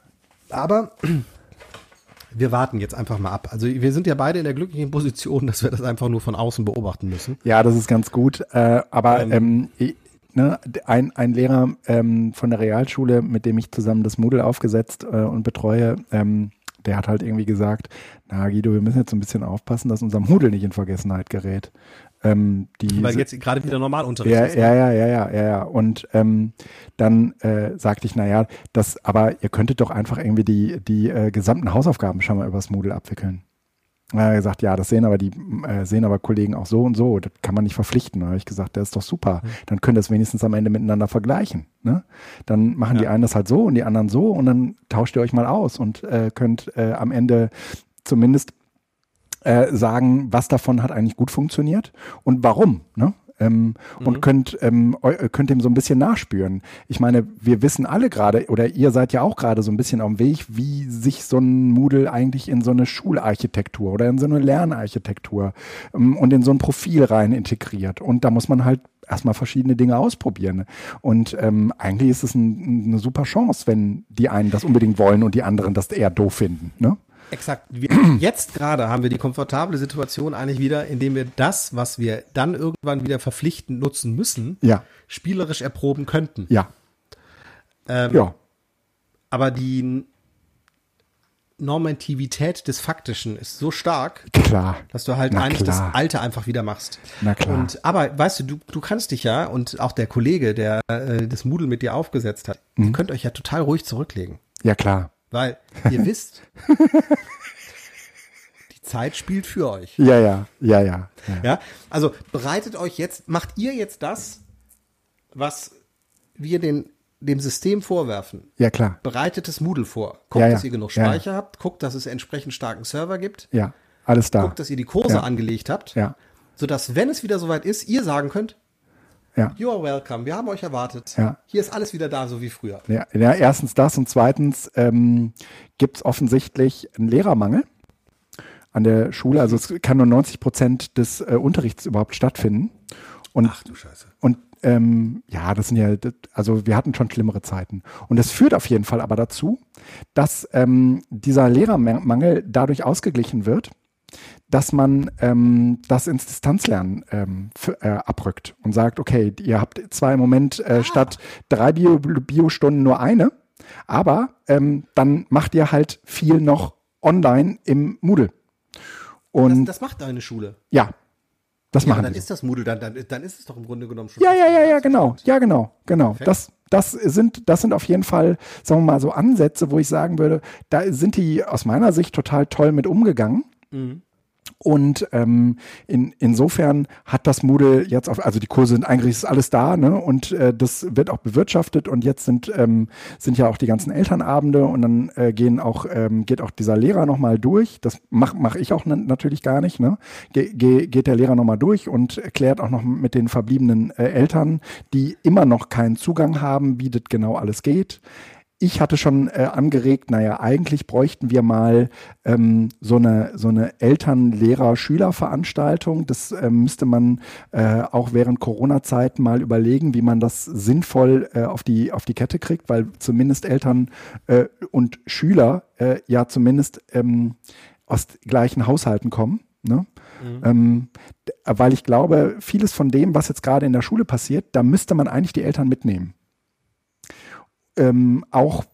Aber wir warten jetzt einfach mal ab. Also wir sind ja beide in der glücklichen Position, dass wir das einfach nur von außen beobachten müssen. Ja, das ist ganz gut. Äh, aber ähm, ich- ne, ein, ein Lehrer ähm, von der Realschule, mit dem ich zusammen das Moodle aufgesetzt äh, und betreue, ähm, der hat halt irgendwie gesagt, na Guido, wir müssen jetzt so ein bisschen aufpassen, dass unser Moodle nicht in Vergessenheit gerät. Ähm, die Weil jetzt gerade wieder Normalunterricht ja, ist. ja, ja, ja, ja, ja, ja. Und ähm, dann äh, sagte ich, naja, das, aber ihr könntet doch einfach irgendwie die, die äh, gesamten Hausaufgaben schon mal übers Moodle abwickeln. Er hat gesagt, ja, das sehen aber die äh, sehen aber Kollegen auch so und so. Das kann man nicht verpflichten. Da habe ich gesagt, das ist doch super. Dann könnt ihr es wenigstens am Ende miteinander vergleichen. Ne? Dann machen die Ja. einen das halt so und die anderen so und dann tauscht ihr euch mal aus und äh, könnt äh, am Ende zumindest äh, sagen, was davon hat eigentlich gut funktioniert und warum. Ne? Ähm, Und könnt, ähm, könnt dem so ein bisschen nachspüren. Ich meine, wir wissen alle gerade, oder ihr seid ja auch gerade so ein bisschen auf dem Weg, wie sich so ein Moodle eigentlich in so eine Schularchitektur oder in so eine Lernarchitektur ähm, und in so ein Profil rein integriert. Und da muss man halt erstmal verschiedene Dinge ausprobieren. Und ähm, eigentlich ist es ein, eine super Chance, wenn die einen das unbedingt wollen und die anderen das eher doof finden. Ne? Exakt. Wir, jetzt gerade haben wir die komfortable Situation eigentlich wieder, indem wir das, was wir dann irgendwann wieder verpflichtend nutzen müssen, Ja, spielerisch erproben könnten. ja, Ähm, ja, Aber die Normativität des Faktischen ist so stark, klar. dass du halt Na eigentlich klar. das Alte einfach wieder machst. Na klar. Und aber weißt du, du, du kannst dich ja und auch der Kollege, der äh, das Moodle mit dir aufgesetzt hat, Mhm. ihr könnt euch ja total ruhig zurücklegen, Ja, klar. Weil ihr wisst, die Zeit spielt für euch. Ja, ja, ja, ja. ja. Ja, also bereitet euch jetzt, macht ihr jetzt das, was wir den dem System vorwerfen. Ja, klar. Bereitet das Moodle vor. Guckt, Ja, ja. dass ihr genug Ja, ja. Speicher habt. Guckt, dass es entsprechend starken Server gibt. Ja, alles da. Guckt, dass ihr die Kurse angelegt habt. Ja, Sodass, wenn es wieder soweit ist, ihr sagen könnt, ja. you are welcome, wir haben euch erwartet. Ja. Hier ist alles wieder da, so wie früher. Ja, ja erstens das und zweitens ähm, gibt es offensichtlich einen Lehrermangel an der Schule. Also es kann nur 90 Prozent des äh, Unterrichts überhaupt stattfinden. Und, Ach du Scheiße. und ähm, ja, das sind ja, also wir hatten schon schlimmere Zeiten. Und das führt auf jeden Fall aber dazu, dass ähm, dieser Lehrermangel dadurch ausgeglichen wird, dass man ähm, das ins Distanzlernen ähm, äh, abrückt und sagt, okay, ihr habt zwar im Moment äh, statt drei Bio- Bio-Stunden nur eine, aber ähm, dann macht ihr halt viel noch online im Moodle. Das, Und das macht deine Schule. ja, das Ja, machen dann die. ist das Moodle, dann, dann, dann ist es doch im Grunde genommen schon. Ja, ja, ja, ja, genau. Ja, genau, genau. Perfekt. Das, das sind, das sind auf jeden Fall, sagen wir mal, so Ansätze, wo ich sagen würde, da sind die aus meiner Sicht total toll mit umgegangen. Mhm. Und ähm, in, insofern hat das Moodle jetzt auf, also die Kurse sind eigentlich ist alles da, ne? Und äh, das wird auch bewirtschaftet und jetzt sind ähm, sind ja auch die ganzen Elternabende und dann äh, gehen auch ähm, geht auch dieser Lehrer noch mal durch. Das mache mach ich auch na- natürlich gar nicht, ne? Ge ge geht der Lehrer noch mal durch und erklärt auch noch mit den verbliebenen äh, Eltern, die immer noch keinen Zugang haben, wie das genau alles geht ich hatte schon äh, angeregt, naja, eigentlich bräuchten wir mal ähm, so eine, so eine Eltern-Lehrer-Schüler-Veranstaltung. Das äh, müsste man äh, auch während Corona-Zeiten mal überlegen, wie man das sinnvoll äh, auf, die, auf die Kette kriegt, weil zumindest Eltern äh, und Schüler äh, ja zumindest ähm, aus gleichen Haushalten kommen. Ne? Ähm, d- weil ich glaube, vieles von dem, was jetzt gerade in der Schule passiert, da müsste man eigentlich die Eltern mitnehmen ähm, auch,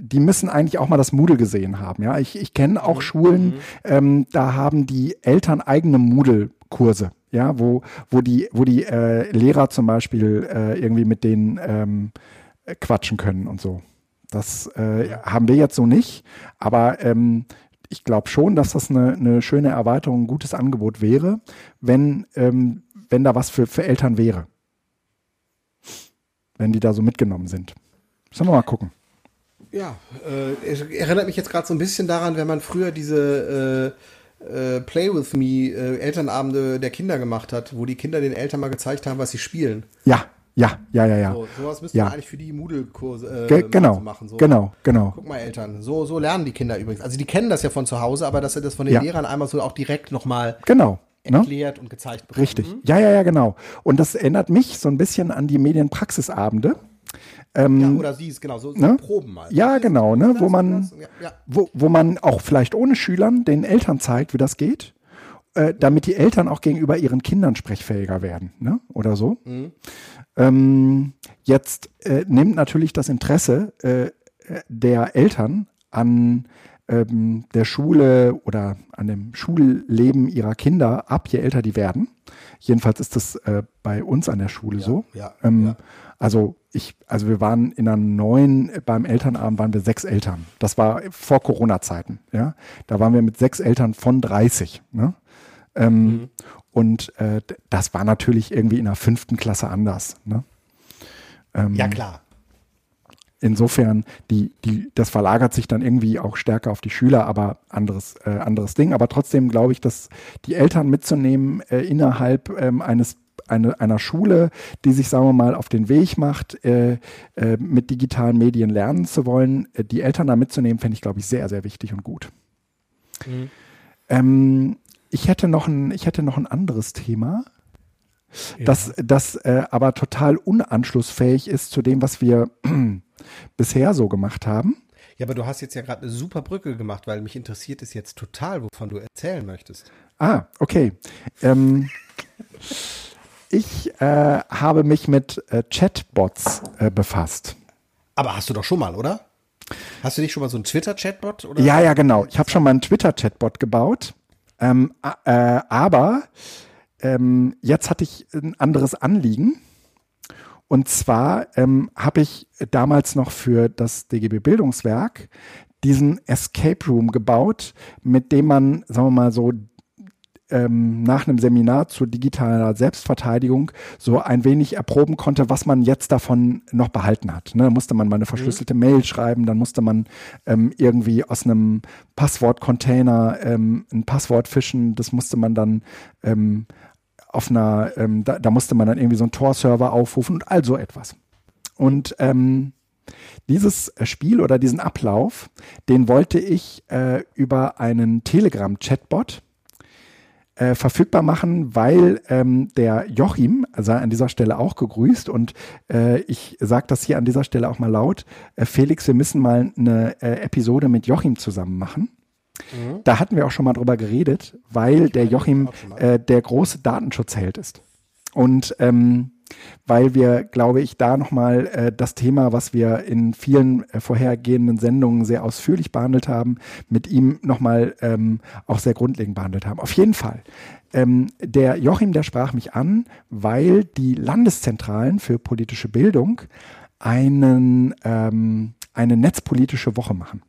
die müssen eigentlich auch mal das Moodle gesehen haben. Ja, ich, ich kenne auch Schulen, ähm, da haben die Eltern eigene Moodle-Kurse. Ja, wo, wo die, wo die äh, Lehrer zum Beispiel äh, irgendwie mit denen ähm, äh, quatschen können und so. Das äh, haben wir jetzt so nicht, aber ähm, ich glaube schon, dass das eine, eine schöne Erweiterung, ein gutes Angebot wäre, wenn, ähm, wenn da was für, für Eltern wäre. Wenn die da so mitgenommen sind. Sollen wir mal gucken. Ja, äh, es erinnert mich jetzt gerade so ein bisschen daran, wenn man früher diese äh, äh, Play with Me äh, Elternabende der Kinder gemacht hat, wo die Kinder den Eltern mal gezeigt haben, was sie spielen. Ja, ja, ja, ja, ja. So, sowas müsste Ja. man eigentlich für die Moodle-Kurse äh, Ge genau, machen. So. genau, genau. Guck mal, Eltern, so, so lernen die Kinder übrigens. Also die kennen das ja von zu Hause, aber dass sie das von den Ja. Lehrern einmal so auch direkt nochmal Genau. Ne? erklärt und gezeigt bekommen. Richtig. Ja, ja, ja, genau. Und das erinnert mich so ein bisschen an die Medienpraxisabende. Ähm, Ja, oder sie ist genau, so, so Ne? Proben mal. Ja, Das, genau, ne, wo man- Ja, ja. wo, wo man auch vielleicht ohne Schülern den Eltern zeigt, wie das geht, äh, damit die Eltern auch gegenüber ihren Kindern sprechfähiger werden, ne? Oder so. Ähm, jetzt äh, nimmt natürlich das Interesse äh, der Eltern an ähm, der Schule oder an dem Schulleben ihrer Kinder ab, je älter die werden. Jedenfalls ist das äh, bei uns an der Schule so. ja, ähm, ja. Also ich, also wir waren in einer neuen, beim Elternabend waren wir sechs Eltern. Das war vor Corona-Zeiten, ja. Da waren wir mit sechs Eltern von 30, ne? Ähm, Mhm. Und äh, das war natürlich irgendwie in der fünften Klasse anders. Ne? Ähm, ja, klar. Insofern, die, die, das verlagert sich dann irgendwie auch stärker auf die Schüler, aber anderes, äh, anderes Ding. Aber trotzdem glaube ich, dass die Eltern mitzunehmen äh, innerhalb ähm, eines eine, einer Schule, die sich, sagen wir mal, auf den Weg macht, äh, äh, mit digitalen Medien lernen zu wollen, äh, die Eltern da mitzunehmen, fände ich, glaube ich, sehr, sehr wichtig und gut. Ähm, ich hätte noch ein, ich hätte noch ein anderes Thema, das, das äh, aber total unanschlussfähig ist zu dem, was wir bisher so gemacht haben. Ja, aber du hast jetzt ja gerade eine super Brücke gemacht, weil mich interessiert es jetzt total, wovon du erzählen möchtest. Ah, okay. Ähm, ich äh, habe mich mit äh, Chatbots äh, befasst. Aber hast du doch schon mal, oder? Hast du nicht schon mal so einen Twitter-Chatbot? Ja, ja, genau. Ich habe schon mal einen Twitter-Chatbot gebaut. Ähm, äh, aber ähm, jetzt hatte ich ein anderes Anliegen. Und zwar ähm, habe ich damals noch für das DGB Bildungswerk diesen Escape Room gebaut, mit dem man, sagen wir mal so, ähm, nach einem Seminar zu digitaler Selbstverteidigung so ein wenig erproben konnte, was man jetzt davon noch behalten hat. Ne? Da musste man mal eine verschlüsselte mhm. Mail schreiben, dann musste man ähm, irgendwie aus einem Passwortcontainer ähm, ein Passwort fischen, das musste man dann ähm, auf einer, ähm, da, da, musste man dann irgendwie so einen Tor-Server aufrufen und all so etwas. Und ähm, dieses Spiel oder diesen Ablauf, den wollte ich äh, über einen Telegram-Chatbot äh, verfügbar machen, weil ähm, der Joachim, sei an dieser Stelle auch gegrüßt und äh, ich sage das hier an dieser Stelle auch mal laut, äh, Felix, wir müssen mal eine äh, Episode mit Joachim zusammen machen. Mhm. Da hatten wir auch schon mal drüber geredet, weil der Joachim äh, der große Datenschutzheld ist. Und ähm, weil wir, glaube ich, da nochmal äh, das Thema, was wir in vielen äh, vorhergehenden Sendungen sehr ausführlich behandelt haben, mit ihm nochmal ähm, auch sehr grundlegend behandelt haben. Auf jeden Fall. Ähm, der Joachim, der sprach mich an, weil die Landeszentralen für politische Bildung einen, ähm, eine netzpolitische Woche machen.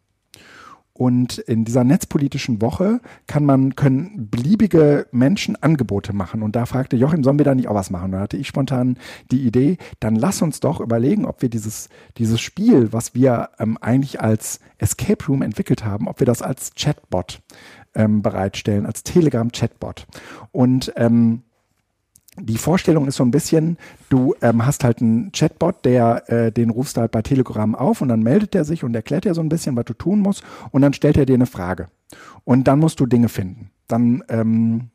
Und in dieser netzpolitischen Woche kann man, können beliebige Menschen Angebote machen. Und da fragte Joachim, sollen wir da nicht auch was machen? Da hatte ich spontan die Idee, dann lass uns doch überlegen, ob wir dieses, dieses Spiel, was wir ähm, eigentlich als Escape Room entwickelt haben, ob wir das als Chatbot ähm, bereitstellen, als Telegram-Chatbot. Und ähm, die Vorstellung ist so ein bisschen, du ähm, hast halt einen Chatbot, der äh, den rufst du halt bei Telegram auf und dann meldet er sich und erklärt dir so ein bisschen, was du tun musst und dann stellt er dir eine Frage. Und dann musst du Dinge finden. Dann ähm,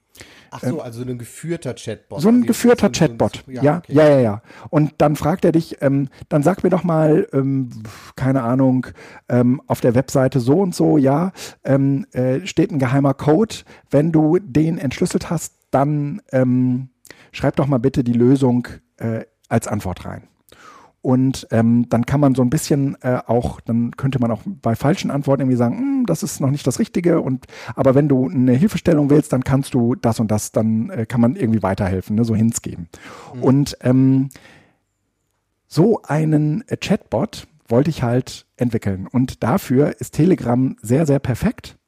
Ach so, also ein geführter Chatbot. So ein also geführter so, Chatbot. So, ja, ja, okay. ja, ja, ja. Und dann fragt er dich, ähm, dann sag mir doch mal, ähm, keine Ahnung, ähm, auf der Webseite so und so, ja, ähm, äh, steht ein geheimer Code. Wenn du den entschlüsselt hast, dann ähm, schreib doch mal bitte die Lösung äh, als Antwort rein. Und ähm, dann kann man so ein bisschen äh, auch, dann könnte man auch bei falschen Antworten irgendwie sagen, hm, das ist noch nicht das Richtige. Und aber wenn du eine Hilfestellung willst, dann kannst du das und das, dann äh, kann man irgendwie weiterhelfen, ne, so Hints geben. Mhm. Und ähm, so einen äh, Chatbot wollte ich halt entwickeln. Und dafür ist Telegram sehr, sehr perfekt,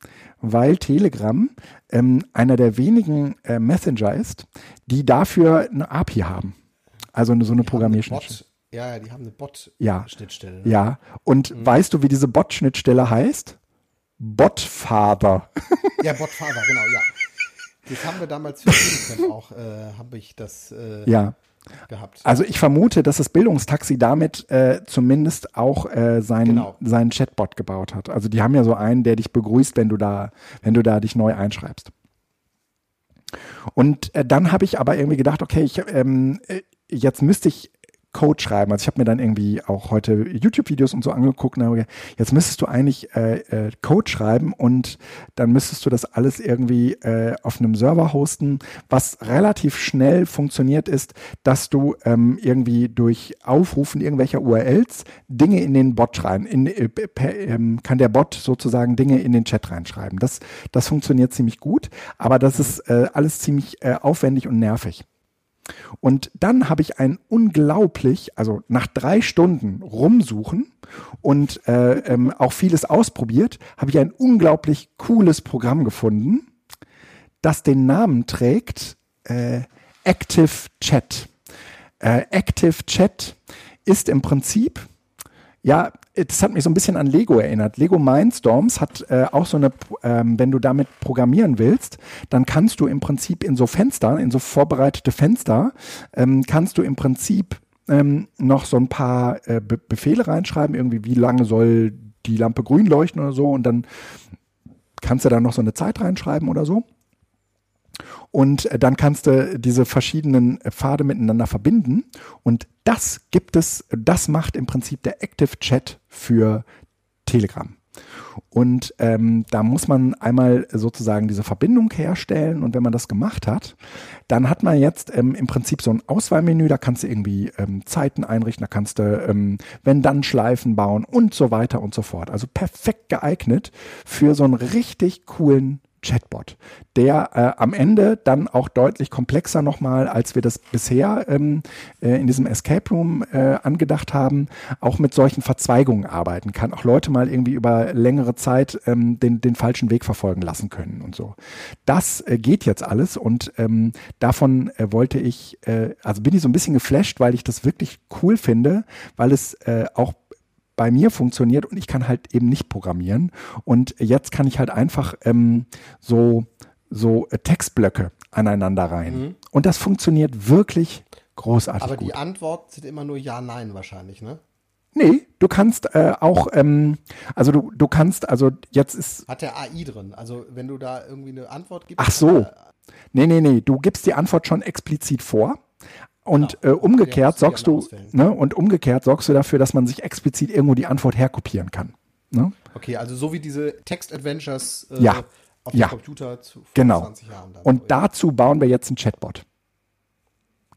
weil Telegram ähm, einer der wenigen äh, Messenger ist, die dafür eine API haben. Also eine, so eine Programmierschnittstelle. Ja, die haben eine Bot-Schnittstelle. Ja. Ne? ja, und mhm. weißt du, wie diese Bot-Schnittstelle heißt? Botfather. Ja, Botfather, genau, ja. Das haben wir damals für auch, äh, habe ich das äh, ja. Gehabt. Also ich vermute, dass das Bildungstaxi damit äh, zumindest auch äh, sein, genau. seinen Chatbot gebaut hat. Also die haben ja so einen, der dich begrüßt, wenn du da, wenn du da dich neu einschreibst. Und äh, dann habe ich aber irgendwie gedacht, okay, ich, ähm, äh, jetzt müsste ich Code schreiben. Also ich habe mir dann irgendwie auch heute YouTube-Videos und so angeguckt und habe jetzt müsstest du eigentlich äh, äh, Code schreiben und dann müsstest du das alles irgendwie äh, auf einem Server hosten. Was relativ schnell funktioniert ist, dass du ähm, irgendwie durch Aufrufen irgendwelcher URLs Dinge in den Bot rein, in, äh, per, ähm, kann der Bot sozusagen Dinge in den Chat reinschreiben. Das, das funktioniert ziemlich gut, aber das ist äh, alles ziemlich äh, aufwendig und nervig. Und dann habe ich ein unglaublich, also nach drei Stunden rumsuchen und äh, ähm, auch vieles ausprobiert, habe ich ein unglaublich cooles Programm gefunden, das den Namen trägt äh, Active Chat. Äh, Active Chat ist im Prinzip ja, das hat mich so ein bisschen an Lego erinnert. Lego Mindstorms hat äh, auch so eine, ähm, wenn du damit programmieren willst, dann kannst du im Prinzip in so Fenster, in so vorbereitete Fenster, ähm, kannst du im Prinzip ähm, noch so ein paar äh, Be Befehle reinschreiben, irgendwie wie lange soll die Lampe grün leuchten oder so und dann kannst du da noch so eine Zeit reinschreiben oder so. Und äh, dann kannst du diese verschiedenen äh, Pfade miteinander verbinden. Und das gibt es, das macht im Prinzip der Active Chat für Telegram. Und ähm, da muss man einmal sozusagen diese Verbindung herstellen. Und wenn man das gemacht hat, dann hat man jetzt ähm, im Prinzip so ein Auswahlmenü. Da kannst du irgendwie ähm, Zeiten einrichten, da kannst du ähm, wenn dann Schleifen bauen und so weiter und so fort. Also perfekt geeignet für so einen richtig coolen Chatbot, der äh, am Ende dann auch deutlich komplexer nochmal, als wir das bisher ähm, äh, in diesem Escape Room äh, angedacht haben, auch mit solchen Verzweigungen arbeiten kann, auch Leute mal irgendwie über längere Zeit ähm, den, den falschen Weg verfolgen lassen können und so. Das äh, geht jetzt alles und ähm, davon äh, wollte ich, äh, also bin ich so ein bisschen geflasht, weil ich das wirklich cool finde, weil es auch bei mir funktioniert und ich kann halt eben nicht programmieren. Und jetzt kann ich halt einfach ähm, so, so äh, Textblöcke aneinander rein. Mhm. Und das funktioniert wirklich großartig. Aber gut. die Antwort sind immer nur Ja, Nein wahrscheinlich, ne? Nee, du kannst äh, auch, ähm, also du, du kannst, also jetzt ist. Hat der AI drin? Also wenn du da irgendwie eine Antwort gibst. Ach so. Nee, nee, nee, du gibst die Antwort schon explizit vor. Und genau. äh, umgekehrt sorgst du, ne, und umgekehrt sorgst du dafür, dass man sich explizit irgendwo die Antwort herkopieren kann. Ne? Okay, also so wie diese Text-Adventures äh, ja. auf ja. dem Computer zu vor genau. 20 Jahren. Dann und dazu bauen wir jetzt einen Chatbot.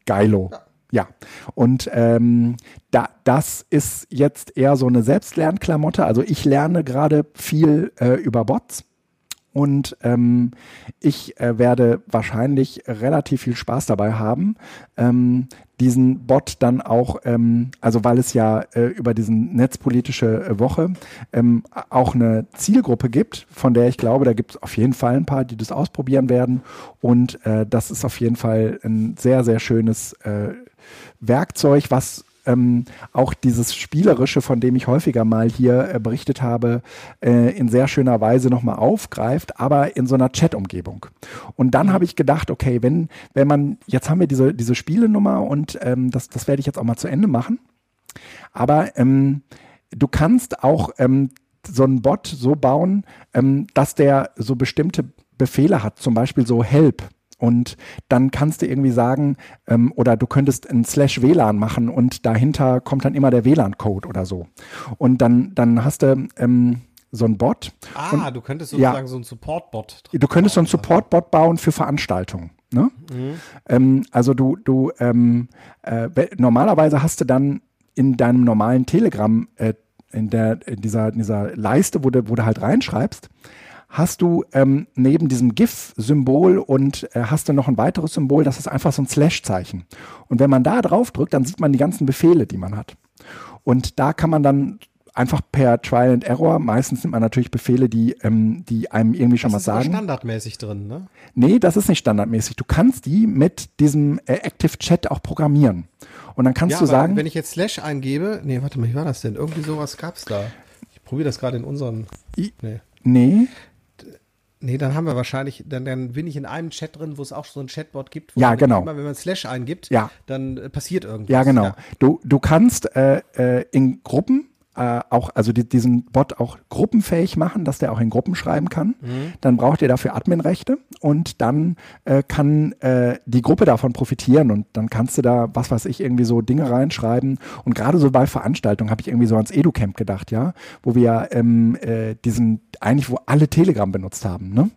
Geilo. Ja. Ja, und ähm, da, das ist jetzt eher so eine Selbstlernklamotte. Also ich lerne gerade viel äh, über Bots und ähm, ich äh, werde wahrscheinlich relativ viel Spaß dabei haben, ähm, diesen Bot dann auch, ähm, also weil es ja äh, über diesen netzpolitische äh, Woche ähm, auch eine Zielgruppe gibt, von der ich glaube, da gibt es auf jeden Fall ein paar, die das ausprobieren werden. Und äh, das ist auf jeden Fall ein sehr, sehr schönes äh, Werkzeug, was ähm, auch dieses Spielerische, von dem ich häufiger mal hier äh, berichtet habe, äh, in sehr schöner Weise nochmal aufgreift, aber in so einer Chat-Umgebung. Und dann habe ich gedacht, okay, wenn, wenn man, jetzt haben wir diese, diese Spielenummer und ähm, das, das werde ich jetzt auch mal zu Ende machen. Aber ähm, du kannst auch ähm, so einen Bot so bauen, ähm, dass der so bestimmte Befehle hat, zum Beispiel so Help und dann kannst du irgendwie sagen, ähm, oder du könntest ein Slash WLAN machen und dahinter kommt dann immer der WLAN-Code oder so. Und dann, dann hast du ähm, so ein Bot. Ah, und, du könntest sozusagen ja, so ein Support-Bot. Du könntest so ein Support-Bot bauen für Veranstaltungen. Ne? Mhm. Ähm, also du, du ähm, äh, normalerweise hast du dann in deinem normalen Telegram, äh, in, der, in, dieser, in dieser Leiste, wo du, wo du halt reinschreibst, hast du ähm, neben diesem GIF-Symbol und äh, hast du noch ein weiteres Symbol, das ist einfach so ein Slash-Zeichen. Und wenn man da drauf drückt, dann sieht man die ganzen Befehle, die man hat. Und da kann man dann einfach per Trial and Error, meistens nimmt man natürlich Befehle, die, ähm, die einem irgendwie schon das was sagen. Das ist standardmäßig drin, ne? Nee, das ist nicht standardmäßig. Du kannst die mit diesem äh, Active Chat auch programmieren. Und dann kannst ja, du sagen. Wenn ich jetzt Slash eingebe, nee, warte mal, wie war das denn? Irgendwie sowas gab's da. Ich probiere das gerade in unseren. Nee. Nee. Nee, dann haben wir wahrscheinlich, dann, dann bin ich in einem Chat drin, wo es auch so ein Chatbot gibt. ja, genau. Immer, wenn man Slash eingibt, ja. dann äh, passiert irgendwas. Ja, genau. Ja. Du, du kannst äh, äh, in Gruppen äh, auch, also die, diesen Bot auch gruppenfähig machen, dass der auch in Gruppen schreiben kann. Mhm. Dann braucht ihr dafür Adminrechte und dann äh, kann äh, die Gruppe davon profitieren und dann kannst du da, was weiß ich, irgendwie so Dinge reinschreiben. Und gerade so bei Veranstaltungen habe ich irgendwie so ans EduCamp gedacht, ja, wo wir ähm, äh, diesen, eigentlich wo alle Telegram benutzt haben, ne?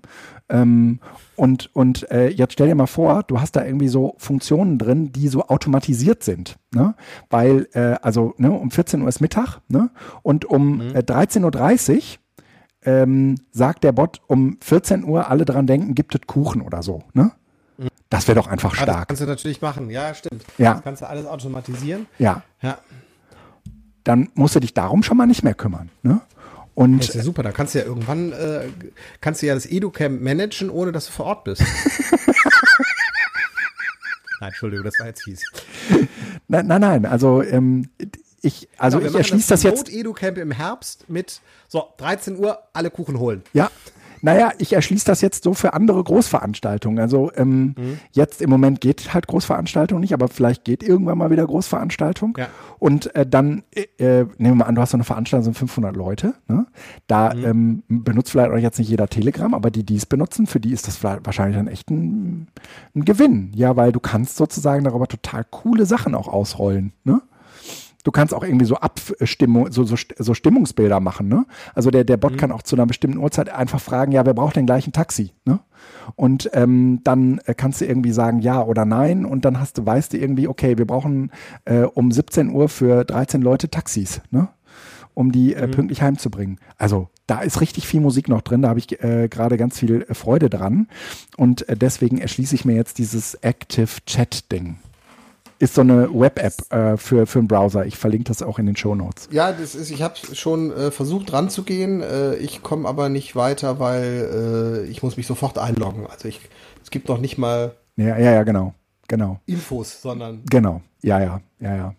Ähm, und und äh, jetzt stell dir mal vor, du hast da irgendwie so Funktionen drin, die so automatisiert sind. Ne? Weil, äh, also ne, um 14 Uhr ist Mittag ne? und um mhm. äh, 13.30 Uhr ähm, sagt der Bot um 14 Uhr alle dran denken, gibt es Kuchen oder so. Ne? Mhm. Das wäre doch einfach stark. das kannst du natürlich machen, ja, stimmt. Ja. Das kannst du alles automatisieren. Ja. Ja. Dann musst du dich darum schon mal nicht mehr kümmern. Ne? Und das ist ja super, da kannst du ja irgendwann, äh, kannst du ja das EduCamp managen, ohne dass du vor Ort bist. nein, Entschuldigung, das war jetzt fies. Nein, nein, nein, also ähm, ich, also genau, ich erschließe das, das jetzt. EduCamp im Herbst mit, so, 13 Uhr, alle Kuchen holen. Ja, naja, ich erschließe das jetzt so für andere Großveranstaltungen. Also ähm, mhm. jetzt im Moment geht halt Großveranstaltung nicht, aber vielleicht geht irgendwann mal wieder Großveranstaltung. Ja. Und äh, dann, äh, äh nehmen wir mal an, du hast so eine Veranstaltung, sind 500 Leute. Ne? Da mhm. ähm, benutzt vielleicht auch jetzt nicht jeder Telegram, aber die, die es benutzen, für die ist das wahrscheinlich dann echt ein, ein Gewinn. Ja, weil du kannst sozusagen darüber total coole Sachen auch ausrollen. Ne? Du kannst auch irgendwie so Abstimmung, so, so, so Stimmungsbilder machen, ne? Also der, der Bot mhm. kann auch zu einer bestimmten Uhrzeit einfach fragen, ja, wer braucht denn gleich ein Taxi, ne? Und ähm, dann äh, kannst du irgendwie sagen ja oder nein und dann hast du, weißt du irgendwie, okay, wir brauchen äh, um 17 Uhr für 13 Leute Taxis, ne? Um die äh, mhm. pünktlich heimzubringen. Also da ist richtig viel Musik noch drin, da habe ich äh, gerade ganz viel Freude dran. Und äh, deswegen erschließe ich mir jetzt dieses Active Chat Ding. Ist so eine Web-App äh, für, für einen Browser. Ich verlinke das auch in den Show Notes. Ja, das ist, ich habe schon äh, versucht ranzugehen. Äh, ich komme aber nicht weiter, weil äh, ich muss mich sofort einloggen. Also ich, es gibt noch nicht mal ja, ja, ja, genau. Genau. Infos, sondern. Genau, ja, ja, ja, ja.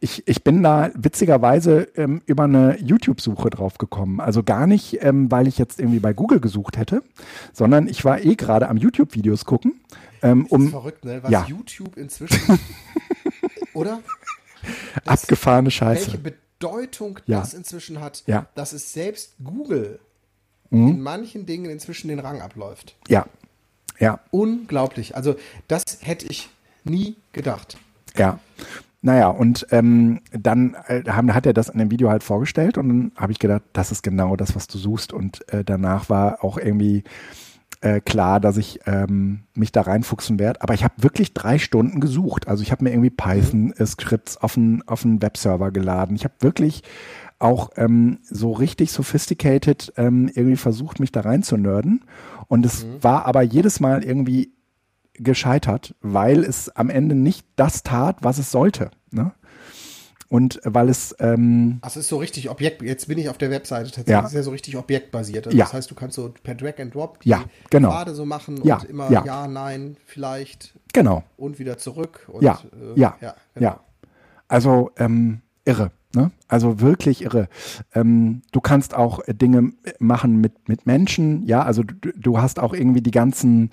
Ich, ich bin da witzigerweise ähm, über eine YouTube-Suche drauf gekommen. Also gar nicht, ähm, weil ich jetzt irgendwie bei Google gesucht hätte, sondern ich war eh gerade am YouTube-Videos gucken. Ähm, um, das ist verrückt, ne? Was ja. YouTube inzwischen. oder? Das, Abgefahrene Scheiße. Welche Bedeutung ja. das inzwischen hat, ja. dass es selbst Google mhm. in manchen Dingen inzwischen den Rang abläuft. Ja. Ja. Unglaublich. Also, das hätte ich nie gedacht. Ja. Naja, und ähm, dann äh, haben, hat er das in dem Video halt vorgestellt und dann habe ich gedacht, das ist genau das, was du suchst. Und äh, danach war auch irgendwie äh, klar, dass ich ähm, mich da reinfuchsen werde. Aber ich habe wirklich drei Stunden gesucht. Also ich habe mir irgendwie Python-Skripts auf einen, auf einen Webserver geladen. Ich habe wirklich auch ähm, so richtig sophisticated ähm, irgendwie versucht, mich da rein zu nerden. Und es mhm. war aber jedes Mal irgendwie gescheitert, weil es am Ende nicht das tat, was es sollte. Und weil es. Ähm, Ach, es ist so richtig Objekt. Jetzt bin ich auf der Webseite tatsächlich. Ja. Es ist ja so richtig objektbasiert. Also ja. Das heißt, du kannst so per Drag and Drop die ja, genau. Pfade so machen ja, und immer ja. ja, nein, vielleicht. Genau. Und wieder zurück. Und, ja, äh, ja, ja, genau. ja. Also ähm, irre. Ne? Also wirklich irre. Ähm, du kannst auch Dinge machen mit, mit Menschen, ja, also du, du hast auch irgendwie die ganzen,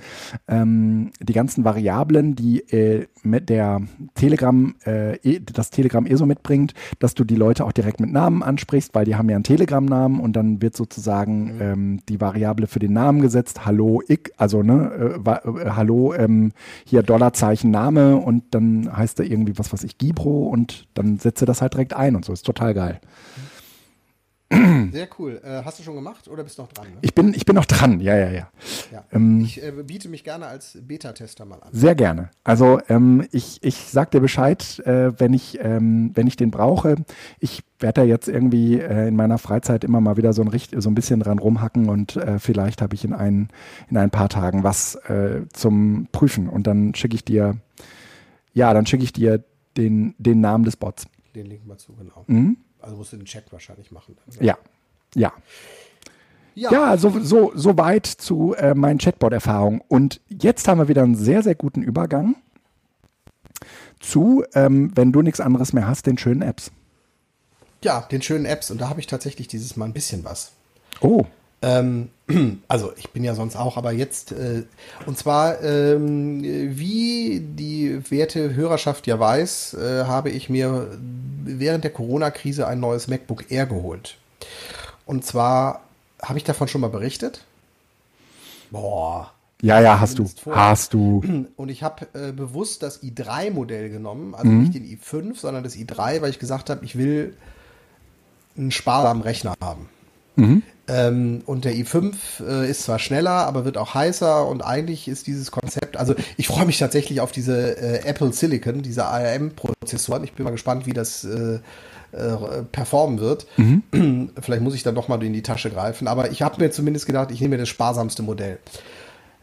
ähm, die ganzen Variablen, die äh, mit der Telegram, äh, das Telegram eh so mitbringt, dass du die Leute auch direkt mit Namen ansprichst, weil die haben ja einen Telegram-Namen und dann wird sozusagen mhm. ähm, die Variable für den Namen gesetzt, Hallo, ich, also ne, äh, äh, Hallo, ähm, hier Dollarzeichen Name und dann heißt er irgendwie was, was ich, Gibro und dann setze das halt direkt ein und so. Ist total geil. Sehr cool. Äh, hast du schon gemacht oder bist du noch dran? Ne? Ich, bin, ich bin noch dran, ja, ja, ja. ja. Ähm, ich äh, biete mich gerne als Beta-Tester mal an. Sehr gerne. Also ähm, ich, ich sag dir Bescheid, äh, wenn, ich, ähm, wenn ich den brauche. Ich werde da jetzt irgendwie äh, in meiner Freizeit immer mal wieder so ein, so ein bisschen dran rumhacken und äh, vielleicht habe ich in ein, in ein paar Tagen was äh, zum Prüfen und dann schicke ich dir, ja, dann schicke ich dir den, den Namen des Bots. Den Link mal zu, genau. Mhm. Also musst du den Chat wahrscheinlich machen. Ja, ja. Ja, ja so, so, so weit zu äh, meinen Chatbot-Erfahrungen. Und jetzt haben wir wieder einen sehr, sehr guten Übergang zu, ähm, wenn du nichts anderes mehr hast, den schönen Apps. Ja, den schönen Apps. Und da habe ich tatsächlich dieses Mal ein bisschen was. Oh. Ähm, also ich bin ja sonst auch, aber jetzt, äh, und zwar, ähm, wie die werte Hörerschaft ja weiß, äh, habe ich mir während der Corona-Krise ein neues MacBook Air geholt. Und zwar, habe ich davon schon mal berichtet? Boah. Ja, ja, hast du. Vor. Hast du. Und ich habe äh, bewusst das i3-Modell genommen, also mhm. nicht den i5, sondern das i3, weil ich gesagt habe, ich will einen sparsamen Rechner haben. Mhm. Ähm, und der i5 äh, ist zwar schneller, aber wird auch heißer und eigentlich ist dieses Konzept, also ich freue mich tatsächlich auf diese äh, Apple Silicon, diese ARM-Prozessoren. Ich bin mal gespannt, wie das äh, äh, performen wird. Mhm. Vielleicht muss ich dann doch mal in die Tasche greifen, aber ich habe mir zumindest gedacht, ich nehme mir das sparsamste Modell.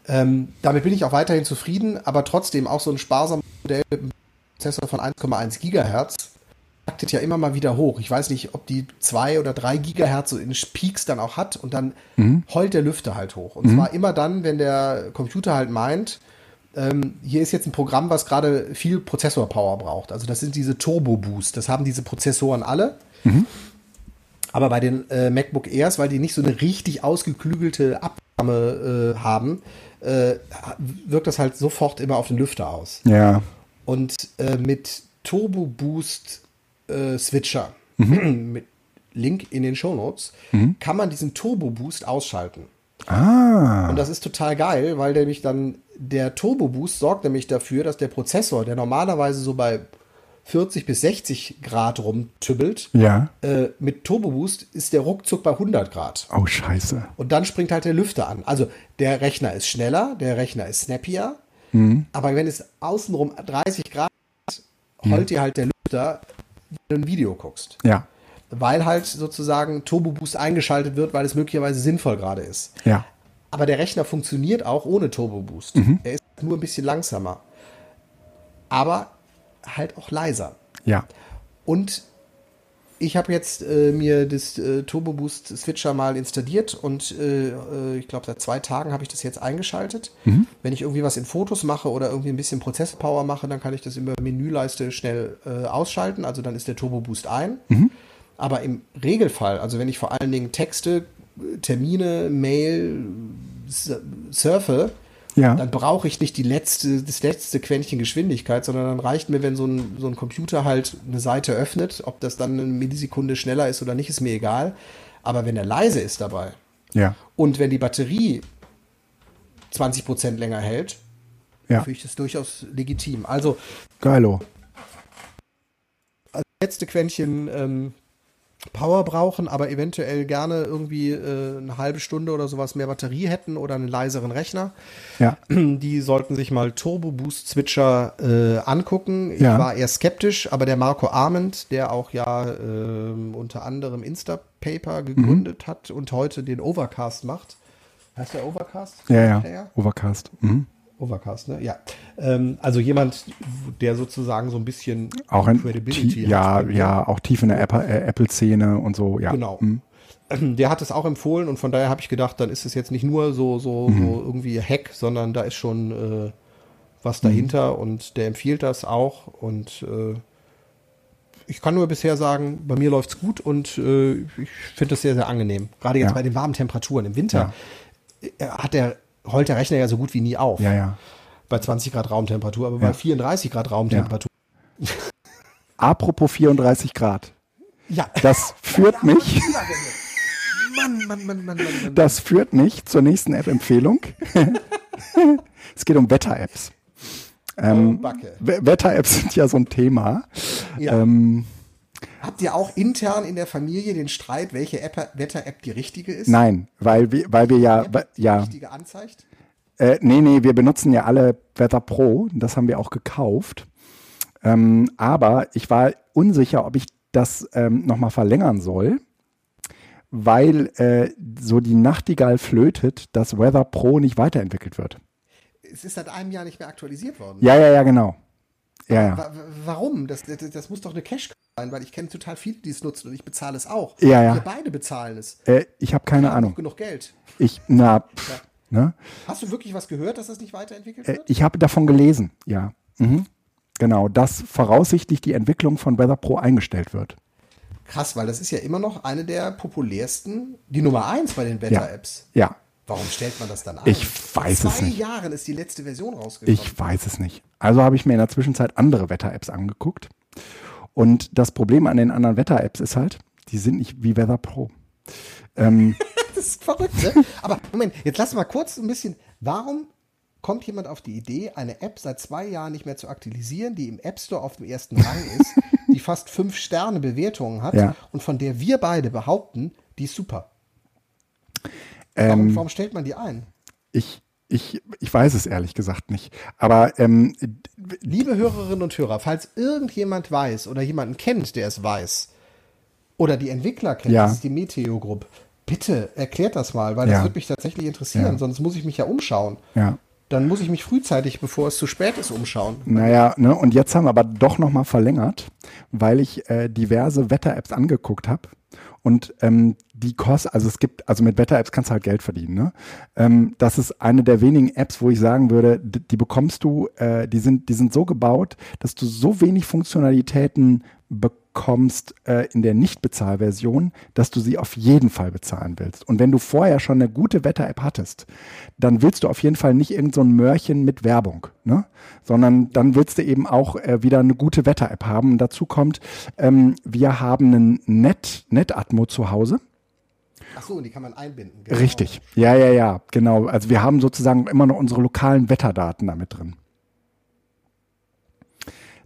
Ähm, damit bin ich auch weiterhin zufrieden, aber trotzdem auch so ein sparsames Modell mit einem Prozessor von 1,1 Gigahertz taktet ja immer mal wieder hoch. Ich weiß nicht, ob die zwei oder drei Gigahertz so in Peaks dann auch hat und dann mhm. heult der Lüfter halt hoch. Und mhm. zwar immer dann, wenn der Computer halt meint, ähm, hier ist jetzt ein Programm, was gerade viel Prozessor-Power braucht. Also das sind diese Turbo-Boost. Das haben diese Prozessoren alle. Mhm. Aber bei den äh, MacBook Airs, weil die nicht so eine richtig ausgeklügelte Abnahme äh, haben, äh, wirkt das halt sofort immer auf den Lüfter aus. Ja. Und äh, mit Turbo Boost äh, Switcher mhm. mit Link in den Show Notes, mhm. kann man diesen Turbo Boost ausschalten. Ah. Und das ist total geil, weil nämlich dann der Turbo Boost sorgt nämlich dafür, dass der Prozessor, der normalerweise so bei 40 bis 60 Grad rumtübbelt, ja. äh, mit Turbo Boost ist der ruckzuck bei 100 Grad. Oh, scheiße. Und dann springt halt der Lüfter an. Also der Rechner ist schneller, der Rechner ist snappier, mhm. aber wenn es außenrum 30 Grad heult mhm. dir halt der Lüfter du ein Video guckst. Ja. weil halt sozusagen Turbo Boost eingeschaltet wird, weil es möglicherweise sinnvoll gerade ist. Ja. Aber der Rechner funktioniert auch ohne Turbo Boost. Er ist nur ein bisschen langsamer. Aber halt auch leiser. Ja. Und ich habe jetzt äh, mir das äh, Turbo Boost Switcher mal installiert und äh, äh, ich glaube seit zwei Tagen habe ich das jetzt eingeschaltet. Wenn ich irgendwie was in Fotos mache oder irgendwie ein bisschen Prozesspower mache, dann kann ich das über Menüleiste schnell äh, ausschalten. Also dann ist der Turbo Boost ein. Aber im Regelfall, also wenn ich vor allen Dingen Texte, äh, Termine, Mail surfe, Ja. dann brauche ich nicht die letzte, das letzte Quäntchen Geschwindigkeit, sondern dann reicht mir, wenn so ein, so ein Computer halt eine Seite öffnet, ob das dann eine Millisekunde schneller ist oder nicht, ist mir egal. Aber wenn er leise ist dabei Ja. und wenn die Batterie 20% länger hält, Ja. finde ich das durchaus legitim. Also Geilo. letzte Quäntchen ähm, Power brauchen, aber eventuell gerne irgendwie äh, eine halbe Stunde oder sowas mehr Batterie hätten oder einen leiseren Rechner. Ja. Die sollten sich mal Turbo Boost Switcher äh, angucken. Ich Ja. war eher skeptisch, aber der Marco Arment, der auch ja ähm, unter anderem Instapaper gegründet hat und heute den Overcast macht. Heißt der Overcast? Ja, ja. Overcast. Mhm. Overcast, ne? Ja. Ähm, also jemand, der sozusagen so ein bisschen Auch ein Credibility tie- ja, hat. ja, auch tief in der äh, Apple-Szene und so, ja. Genau. Mhm. Der hat es auch empfohlen und von daher habe ich gedacht, dann ist es jetzt nicht nur so, so, Mhm. so irgendwie Hack, sondern da ist schon äh, Mhm. was dahinter und der empfiehlt das auch und äh, ich kann nur bisher sagen, bei mir läuft's gut und äh, ich finde das sehr, sehr angenehm. Gerade jetzt Ja. bei den warmen Temperaturen. Im Winter äh, hat der, heult der Rechner ja so gut wie nie auf. Ja, ja. Bei 20 Grad Raumtemperatur, aber Ja. bei 34 Grad Raumtemperatur. Apropos 34 Grad. Ja. Das führt mich, Mann, Mann, Mann, Mann, Mann, das führt mich zur nächsten App-Empfehlung. es geht um Wetter-Apps. Ähm, Oh, Wetter-Apps sind ja so ein Thema. Ja. Ähm, Habt ihr auch intern in der Familie den Streit, welche App, Wetter-App die richtige ist? nein, weil wir, weil wir ja, App, weil- die ja, richtige anzeigt? Äh, nee, nee, wir benutzen ja alle Wetter Pro. Das haben wir auch gekauft. Ähm, aber ich war unsicher, ob ich das ähm, nochmal verlängern soll, weil äh, so die Nachtigall flötet, dass Weather Pro nicht weiterentwickelt wird. Es ist seit einem Jahr nicht mehr aktualisiert worden. Ja, ja, ja, genau. Ja, ja. Wa- wa- Warum? Das, das, das muss doch eine Cache sein, weil ich kenne total viele, die es nutzen und ich bezahle es auch. Ja, ja. Wir beide bezahlen es. Äh, ich habe keine Ahnung. genug Geld. Ich, na, pff, ne? Hast du wirklich was gehört, dass das nicht weiterentwickelt Äh, wird? ich habe davon gelesen, ja. Mhm. Genau, dass voraussichtlich die Entwicklung von Weather Pro eingestellt wird. Krass, weil das ist ja immer noch eine der populärsten, die Nummer eins bei den Wetter-Apps. Ja, Warum stellt man das dann ein? Ich weiß Vor es zwei nicht. Jahren ist die letzte Version rausgekommen. Ich weiß es nicht. Also habe ich mir in der Zwischenzeit andere Wetter-Apps angeguckt. Und das Problem an den anderen Wetter-Apps ist halt, die sind nicht wie Weather Pro. Ähm, Das ist verrückt, ne? Aber Moment, jetzt lass mal kurz ein bisschen. Warum kommt jemand auf die Idee, eine App seit zwei Jahren nicht mehr zu aktualisieren, die im App Store auf dem ersten Rang ist, die fast fünf Sterne Bewertungen hat Ja. und von der wir beide behaupten, die ist super? Warum, ähm, warum stellt man die ein? ich, ich, ich weiß es ehrlich gesagt nicht. Aber ähm, Liebe Hörerinnen und Hörer, falls irgendjemand weiß oder jemanden kennt, der es weiß, oder die Entwickler kennt, Ja. das ist die Meteo Group, bitte erklärt das mal, weil Ja. das würde mich tatsächlich interessieren, Ja. sonst muss ich mich ja umschauen. ja, Dann muss ich mich frühzeitig, bevor es zu spät ist, umschauen. naja, ne, und jetzt haben wir aber doch nochmal verlängert, weil ich äh, diverse Wetter-Apps angeguckt habe. Und ähm, die kosten, also es gibt, also mit Wetter-Apps kannst du halt Geld verdienen. Ne? Ähm, das ist eine der wenigen Apps, wo ich sagen würde, die, die bekommst du, äh, die sind, die sind so gebaut, dass du so wenig Funktionalitäten bekommst äh, in der Nicht-Bezahlversion, dass du sie auf jeden Fall bezahlen willst. Und wenn du vorher schon eine gute Wetter-App hattest, dann willst du auf jeden Fall nicht irgend so ein Mörchen mit Werbung, ne? sondern dann willst du eben auch äh, wieder eine gute Wetter-App haben. Und dazu kommt, ähm, wir haben einen Net, Netatmo zu Hause. Ach so, und die kann man einbinden. genau. Richtig. Ja, ja, ja, genau. Also wir haben sozusagen immer noch unsere lokalen Wetterdaten damit drin.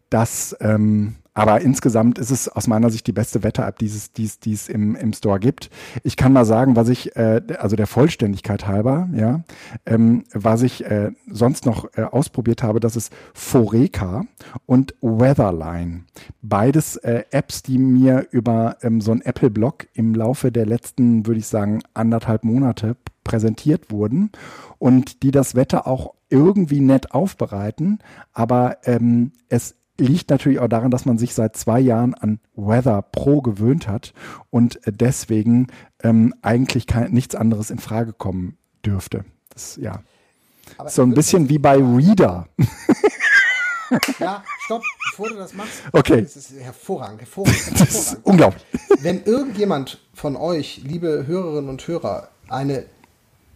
Das, ähm, Aber insgesamt ist es aus meiner Sicht die beste Wetter-App, die es, die es, die es im, im Store gibt. Ich kann mal sagen, was ich, äh, also der Vollständigkeit halber, ja, ähm, was ich äh, sonst noch äh, ausprobiert habe, das ist Foreca und Weatherline. Beides äh, Apps, die mir über ähm, so ein Apple-Blog im Laufe der letzten, würde ich sagen, anderthalb Monate präsentiert wurden und die das Wetter auch irgendwie nett aufbereiten, aber ähm, es liegt natürlich auch daran, dass man sich seit zwei Jahren an Weather Pro gewöhnt hat und deswegen ähm, eigentlich kein, nichts anderes in Frage kommen dürfte. Das, ja. Aber so ein bisschen wie bei Reader. Ja, stopp, bevor du das machst. Okay. Das ist hervorragend, hervorragend. hervorragend. Das ist unglaublich. Wenn irgendjemand von euch, liebe Hörerinnen und Hörer, eine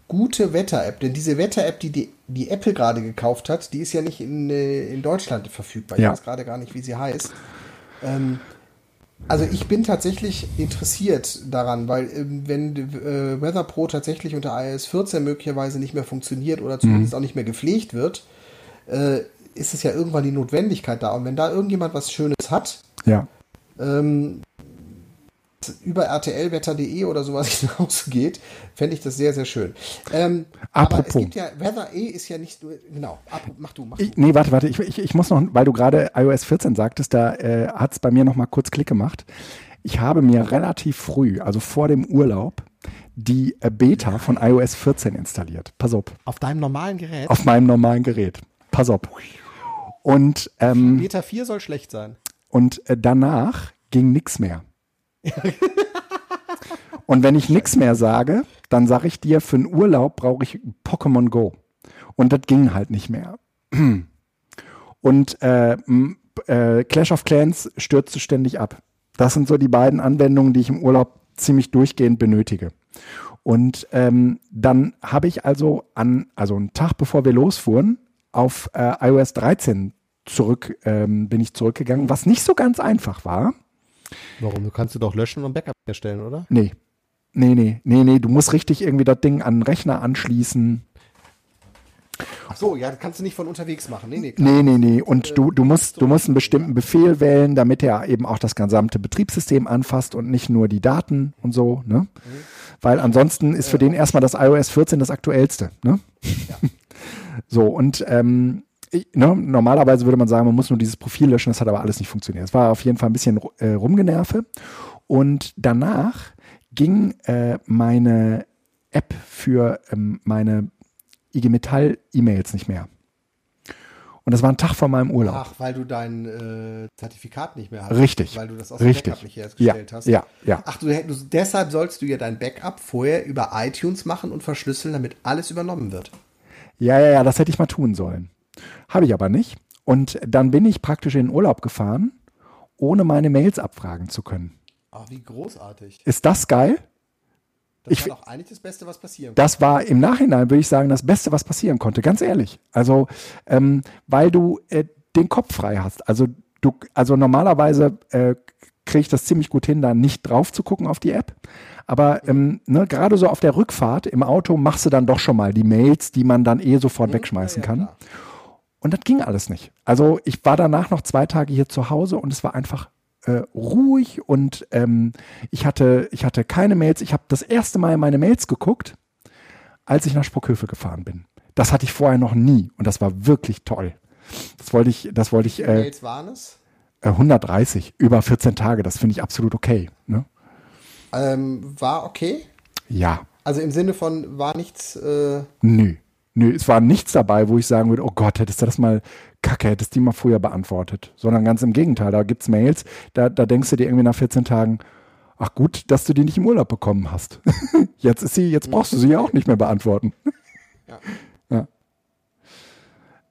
gute Wetter-App, denn diese Wetter-App, die, die die Apple gerade gekauft hat, die ist ja nicht in, äh, in Deutschland verfügbar. Ich Ja. weiß gerade gar nicht, wie sie heißt. Ähm, also ich bin tatsächlich interessiert daran, weil ähm, wenn äh, Weather Pro tatsächlich unter iOS 14 möglicherweise nicht mehr funktioniert oder zumindest auch nicht mehr gepflegt wird, äh, ist es ja irgendwann die Notwendigkeit da. Und wenn da irgendjemand was Schönes hat, Ja. ähm, über rtlwetter.de oder sowas hinausgeht, fände ich das sehr, sehr schön. Ähm, aber es Apropos. gibt ja, Weather E ist ja nicht nur, genau, ab, mach du, mach du. Ich, nee, warte, warte. Ich, ich, ich muss noch, weil du gerade iOS 14 sagtest, da äh, hat es bei mir noch mal kurz Klick gemacht. Ich habe mir relativ früh, also vor dem Urlaub, die äh, Beta von iOS 14 installiert. Pass auf. Auf deinem normalen Gerät? Auf meinem normalen Gerät. Pass auf. Und, ähm, Beta 4 soll schlecht sein. und äh, danach ging nichts mehr. und wenn ich nichts mehr sage, dann sage ich dir, für einen Urlaub brauche ich Pokémon Go. Und das ging halt nicht mehr. Und äh, äh, Clash of Clans stürzte ständig ab. Das sind so die beiden Anwendungen, die ich im Urlaub ziemlich durchgehend benötige. Und ähm, dann habe ich also an, also einen Tag bevor wir losfuhren, auf äh, iOS 13 zurück, ähm, bin ich zurückgegangen, was nicht so ganz einfach war. Warum? Du kannst du doch löschen und Backup erstellen, oder? Nee. Nee, nee, nee, nee, du musst richtig irgendwie das Ding an den Rechner anschließen. Ach so, ja, das kannst du nicht von unterwegs machen. Nee, nee, klar. Nee, nee, nee. Und du, du musst, du musst einen bestimmten Befehl wählen, damit er eben auch das gesamte Betriebssystem anfasst und nicht nur die Daten und so, ne? Weil ansonsten ist für den erstmal das iOS 14 das aktuellste, ne? So, und ähm, ich, ne, normalerweise würde man sagen, man muss nur dieses Profil löschen, das hat aber alles nicht funktioniert. Es war auf jeden Fall ein bisschen äh, rumgenerve. Und danach ging äh, meine App für ähm, meine IG Metall E-Mails nicht mehr. Und das war ein Tag vor meinem Urlaub. Ach, weil du dein äh, Zertifikat nicht mehr hast. Richtig. Weil du das aus dem. Backup nicht hergestellt Ja, hast. ja, ja. Ach, du, du, deshalb sollst du ja dein Backup vorher über iTunes machen und verschlüsseln, damit alles übernommen wird. Ja, ja, ja, das hätte ich mal tun sollen. Habe ich aber nicht. Und dann bin ich praktisch in den Urlaub gefahren, ohne meine Mails abfragen zu können. Ach, wie großartig. Ist das geil? Das Ich- war doch eigentlich das Beste, was passieren Das war im Nachhinein, würde ich sagen, das Beste, was passieren konnte, ganz ehrlich. Also, ähm, weil du äh, den Kopf frei hast. Also, du, also normalerweise äh, kriege ich das ziemlich gut hin, da nicht drauf zu gucken auf die App. Aber ähm, ne, gerade so auf der Rückfahrt im Auto machst du dann doch schon mal die Mails, die man dann eh sofort wegschmeißen ja, kann. klar. Und das ging alles nicht. Also ich war danach noch zwei Tage hier zu Hause und es war einfach äh, ruhig und ähm, ich, hatte, ich hatte keine Mails. Ich habe das erste Mal in meine Mails geguckt, als ich nach Sprockhövel gefahren bin. Das hatte ich vorher noch nie und das war wirklich toll. Das wollte ich, das wollte ich Wie äh, viele Mails waren es? äh, 130 über 14 Tage. Das finde ich absolut okay. Ne? Ähm, war okay. Ja, Also im Sinne von, war nichts. Äh, nö. Nö, es war nichts dabei, wo ich sagen würde, oh Gott, hättest du das mal, kacke, hättest du die mal früher beantwortet. Sondern ganz im Gegenteil, da gibt's Mails, da, da denkst du dir irgendwie nach 14 Tagen, ach gut, dass du die nicht im Urlaub bekommen hast. jetzt ist sie, jetzt brauchst du sie ja auch nicht mehr beantworten. Ja. ja.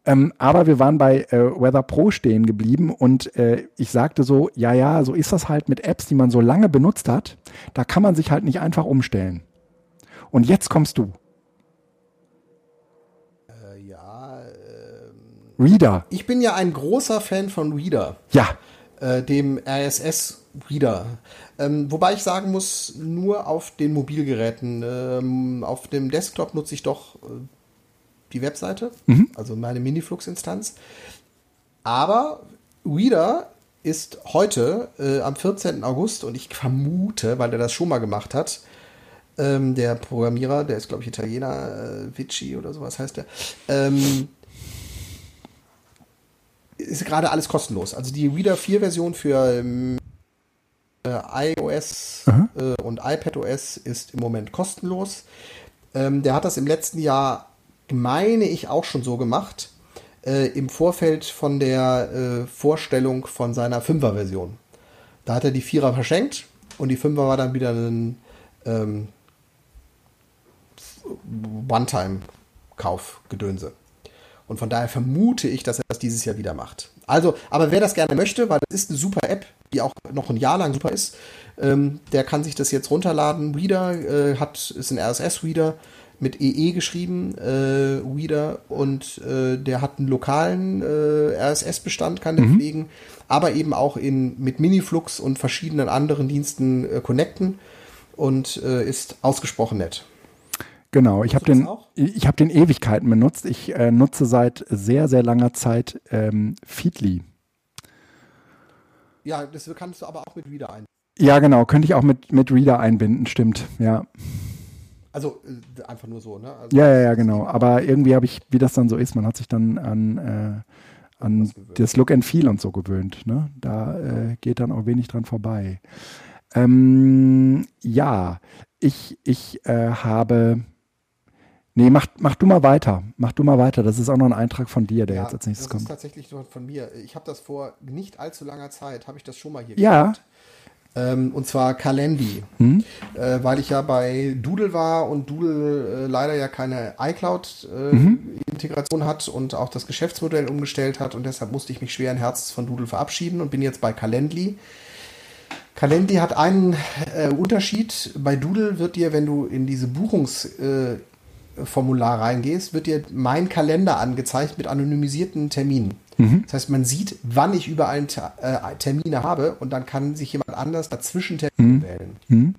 Ähm, aber wir waren bei äh, Weather Pro stehen geblieben und äh, ich sagte so, ja, ja, so ist das halt mit Apps, die man so lange benutzt hat. Da kann man sich halt nicht einfach umstellen. Und jetzt kommst du. Reader. Ich bin ja ein großer Fan von Reader. Ja, äh, dem RSS-Reader. Ähm, wobei ich sagen muss, nur auf den Mobilgeräten. Ähm, auf dem Desktop nutze ich doch äh, die Webseite, also meine Miniflux-Instanz. Aber Reader ist heute äh, am 14. August und ich vermute, weil er das schon mal gemacht hat, ähm, der Programmierer, der ist glaube ich Italiener, äh, Vici oder sowas heißt der, ähm, ist gerade alles kostenlos. Also die Reader 4 Version für ähm, äh, iOS äh, und iPadOS ist im Moment kostenlos. Ähm, der hat das im letzten Jahr, meine ich, auch schon so gemacht, äh, im Vorfeld von der äh, Vorstellung von seiner 5er Version. Da hat er die 4er verschenkt und die 5er war dann wieder ein ähm, One-Time-Kauf-Gedönse. Und von daher vermute ich, dass er das dieses Jahr wieder macht. Also, aber wer das gerne möchte, weil das ist eine super App, die auch noch ein Jahr lang super ist, ähm, der kann sich das jetzt runterladen. Reader äh, hat, ist ein RSS-Reader mit EE geschrieben, äh, Reader, und äh, der hat einen lokalen äh, RSS-Bestand, kann der mhm. pflegen, aber eben auch in, mit Miniflux und verschiedenen anderen Diensten äh, connecten und äh, ist ausgesprochen nett. Genau, ich habe den, ich hab den Ewigkeiten benutzt. Ich äh, nutze seit sehr, sehr langer Zeit ähm, Feedly. Ja, das kannst du aber auch mit Reader einbinden. Ja, genau, könnte ich auch mit, mit Reader einbinden, stimmt, ja. Also äh, einfach nur so, ne? Also, ja, ja, ja, genau. Aber irgendwie habe ich, wie das dann so ist, man hat sich dann an, äh, an das Look and Feel und so gewöhnt. Ne? Da äh, geht dann auch wenig dran vorbei. Ähm, ja, ich, ich äh, habe Nee, mach, mach du mal weiter. Mach du mal weiter. Das ist auch noch ein Eintrag von dir, der ja, jetzt als nächstes kommt. Das ist tatsächlich von mir. Ich habe das vor nicht allzu langer Zeit, habe ich das schon mal hier ja. Gemacht. Ähm, und zwar Calendly. Hm? Äh, weil ich ja bei Doodle war und Doodle äh, leider ja keine iCloud-Integration äh, mhm. hat und auch das Geschäftsmodell umgestellt hat und deshalb musste ich mich schweren Herzens von Doodle verabschieden und bin jetzt bei Calendly. Calendly hat einen äh, Unterschied. Bei Doodle wird dir, wenn du in diese Buchungs- äh, Formular reingehst, wird dir mein Kalender angezeigt mit anonymisierten Terminen. Mhm. Das heißt, man sieht, wann ich überall äh, Termine habe und dann kann sich jemand anders dazwischen Termine mhm. wählen. Mhm.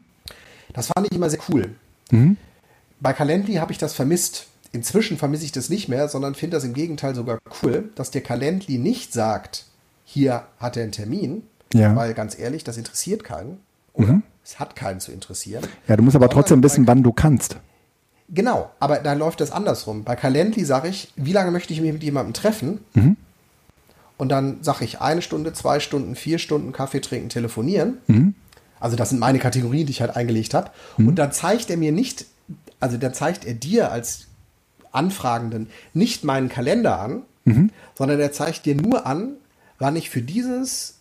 Das fand ich immer sehr cool. Mhm. Bei Calendly habe ich das vermisst. Inzwischen vermisse ich das nicht mehr, sondern finde das im Gegenteil sogar cool, dass der Calendly nicht sagt, hier hat er einen Termin, ja. weil ganz ehrlich, das interessiert keinen. Oder mhm. es hat keinen zu interessieren. Ja, du musst aber trotzdem wissen, wann du kannst. Genau, aber da läuft das andersrum. Bei Calendly sage ich, wie lange möchte ich mich mit jemandem treffen? Mhm. Und dann sage ich eine Stunde, zwei Stunden, vier Stunden Kaffee trinken, telefonieren. Mhm. Also das sind meine Kategorien, die ich halt eingelegt habe. Mhm. Und dann zeigt er mir nicht, also dann zeigt er dir als Anfragenden nicht meinen Kalender an, mhm. sondern er zeigt dir nur an, wann ich für dieses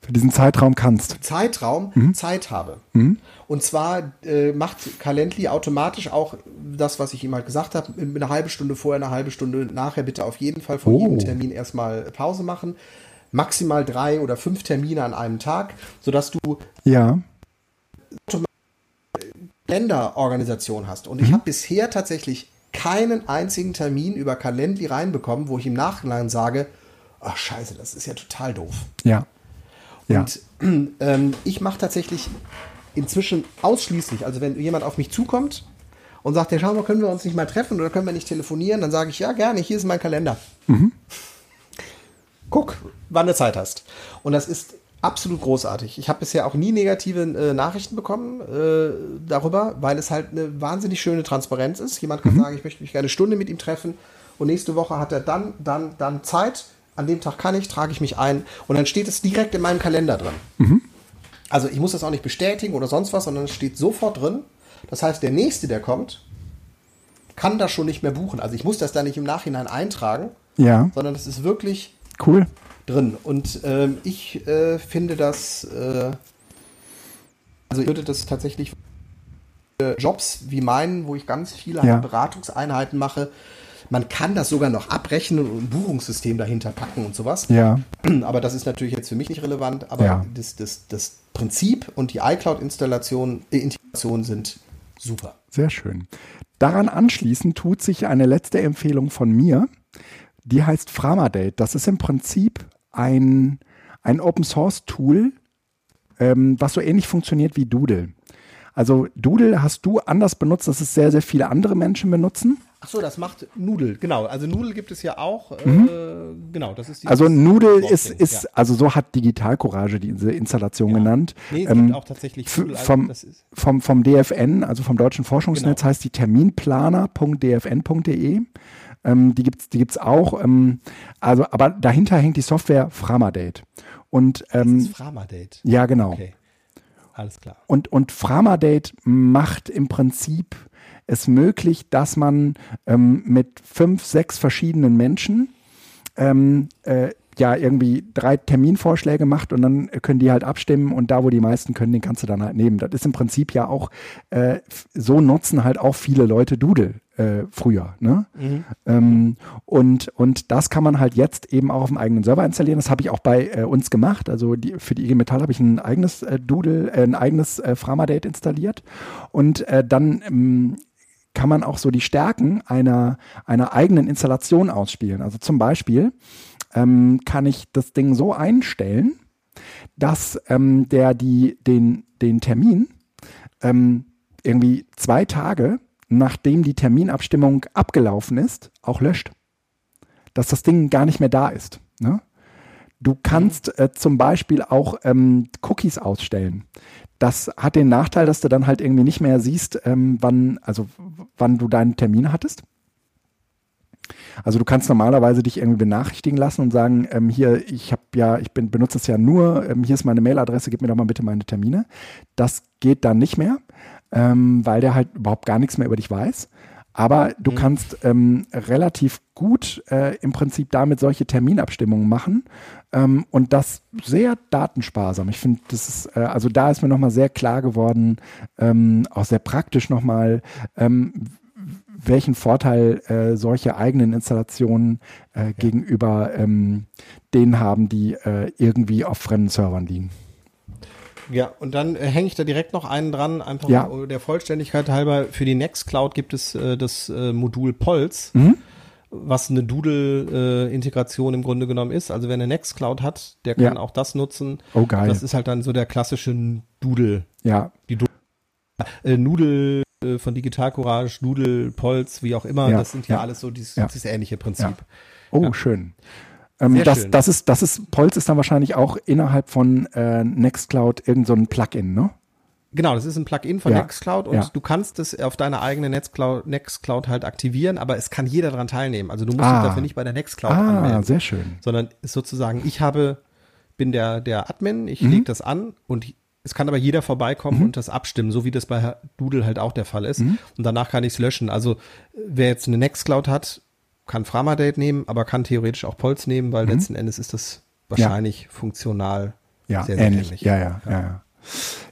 für diesen Zeitraum kannst. Zeitraum mhm. Zeit habe. Mhm. Und zwar äh, macht Calendly automatisch auch das, was ich ihm halt gesagt habe, eine halbe Stunde vorher, eine halbe Stunde nachher bitte auf jeden Fall von oh. jedem Termin erstmal Pause machen. Maximal drei oder fünf Termine an einem Tag, sodass du ja. Länderorganisation hast. Und mhm. ich habe bisher tatsächlich keinen einzigen Termin über Calendly reinbekommen, wo ich im Nachhinein sage, ach scheiße, das ist ja total doof. Ja. Ja. Und ähm, ich mache tatsächlich inzwischen ausschließlich, also wenn jemand auf mich zukommt und sagt, ja, schau mal, können wir uns nicht mal treffen oder können wir nicht telefonieren, dann sage ich, ja, gerne, hier ist mein Kalender. Mhm. Guck, wann du Zeit hast. Und das ist absolut großartig. Ich habe bisher auch nie negative äh, Nachrichten bekommen äh, darüber, weil es halt eine wahnsinnig schöne Transparenz ist. Jemand kann mhm. sagen, ich möchte mich gerne eine Stunde mit ihm treffen und nächste Woche hat er dann, dann, dann Zeit an dem Tag kann ich, trage ich mich ein und dann steht es direkt in meinem Kalender drin. Mhm. Also ich muss das auch nicht bestätigen oder sonst was, sondern es steht sofort drin. Das heißt, der nächste, der kommt, kann das schon nicht mehr buchen. Also ich muss das da nicht im Nachhinein eintragen, ja. sondern es ist wirklich cool drin. Und ähm, ich äh, finde das, äh, also ich würde das tatsächlich für Jobs wie meinen, wo ich ganz viele ja. Beratungseinheiten mache, man kann das sogar noch abrechnen und ein Buchungssystem dahinter packen und sowas. Ja. Aber das ist natürlich jetzt für mich nicht relevant. Aber ja. das, das, das Prinzip und die iCloud-Installation äh, Integration sind super. Sehr schön. Daran anschließend tut sich eine letzte Empfehlung von mir. Die heißt Framadate. Das ist im Prinzip ein, ein Open-Source-Tool, ähm, was so ähnlich funktioniert wie Doodle. Also Doodle hast du anders benutzt, dass es sehr, sehr viele andere Menschen benutzen. Ach so, das macht Nudel, genau. Also Nudel gibt es ja auch. Äh, genau, das ist die. Also Nudel ist, ist ja. also so hat Digital Courage diese Installation Ja. genannt. Nee, es Ähm, gibt auch tatsächlich Nudel, also vom, das ist- vom, vom DFN, also vom Deutschen Forschungsnetz, Genau. heißt die terminplaner.dfn.de. Ähm, die gibt's, die gibt's auch. Ähm, also, aber dahinter hängt die Software Framadate. Und Das ähm, ist Framadate. ja, genau. Okay. Alles klar. Und, und Framadate macht im Prinzip es möglich, dass man ähm, mit fünf, sechs verschiedenen Menschen ähm, äh, ja irgendwie drei Terminvorschläge macht und dann können die halt abstimmen und da, wo die meisten können, den kannst du dann halt nehmen. Das ist im Prinzip ja auch, äh, so nutzen halt auch viele Leute Doodle äh, früher. Ne? Ähm, und, und das kann man halt jetzt eben auch auf dem eigenen Server installieren. Das habe ich auch bei äh, uns gemacht. Also die, für die IG Metall habe ich ein eigenes äh, Doodle, äh, ein eigenes äh, Framadate installiert. Und äh, dann ähm, kann man auch so die Stärken einer, einer eigenen Installation ausspielen. Also zum Beispiel ähm, kann ich das Ding so einstellen, dass ähm, der die, den, den Termin ähm, irgendwie zwei Tage, nachdem die Terminabstimmung abgelaufen ist, auch löscht. Dass das Ding gar nicht mehr da ist. Ne? Du kannst äh, zum Beispiel auch ähm, Cookies ausstellen. Das hat den Nachteil, dass du dann halt irgendwie nicht mehr siehst, ähm, wann, also wann du deinen Termin hattest. Also du kannst normalerweise dich irgendwie benachrichtigen lassen und sagen, ähm, hier, ich habe ja, ich bin, benutze es ja nur, ähm, hier ist meine Mailadresse, gib mir doch mal bitte meine Termine. Das geht dann nicht mehr, ähm, weil der halt überhaupt gar nichts mehr über dich weiß. Aber du kannst ähm, relativ gut äh, im Prinzip damit solche Terminabstimmungen machen ähm, und das sehr datensparsam. Ich finde, das ist, äh, also da ist mir nochmal sehr klar geworden, ähm, auch sehr praktisch nochmal, ähm, welchen Vorteil äh, solche eigenen Installationen äh, gegenüber ähm, denen haben, die äh, irgendwie auf fremden Servern liegen. Ja, und dann äh, hänge ich da direkt noch einen dran, einfach Ja. mal der Vollständigkeit halber. Für die Nextcloud gibt es äh, das äh, Modul Pulse, Mhm. was eine Doodle-Integration im Grunde genommen ist. Also wer eine Nextcloud hat, der kann Ja. auch das nutzen. Oh, geil. Das ist halt dann so der klassische Doodle. Ja, Die Do äh, Noodle äh, von Digital Courage, Doodle, Pulse, wie auch immer. Ja, Das sind ja, alles so dieses, dieses ähnliche Prinzip. Oh, schön. Ähm, das, das ist, das ist, Polz ist dann wahrscheinlich auch innerhalb von äh, Nextcloud irgend so ein Plugin, ne? Genau, das ist ein Plugin von Ja. Nextcloud und Ja. du kannst es auf deiner eigenen Nextcloud, Nextcloud halt aktivieren, aber es kann jeder daran teilnehmen. Also du musst Ah. dich dafür nicht bei der Nextcloud Ah, anmelden, sehr schön. sondern ist sozusagen, ich habe, bin der, der Admin, Mhm. ich leg das an und es kann aber jeder vorbeikommen und das abstimmen, so wie das bei Doodle halt auch der Fall ist. Mhm. Und danach kann ich es löschen. Also wer jetzt eine Nextcloud hat, kann Framadate nehmen, aber kann theoretisch auch Pulse nehmen, weil letzten Endes ist das wahrscheinlich funktional Mhm. Ja, sehr, sehr ähnlich. ähnlich. Ja, ja, ja, ja.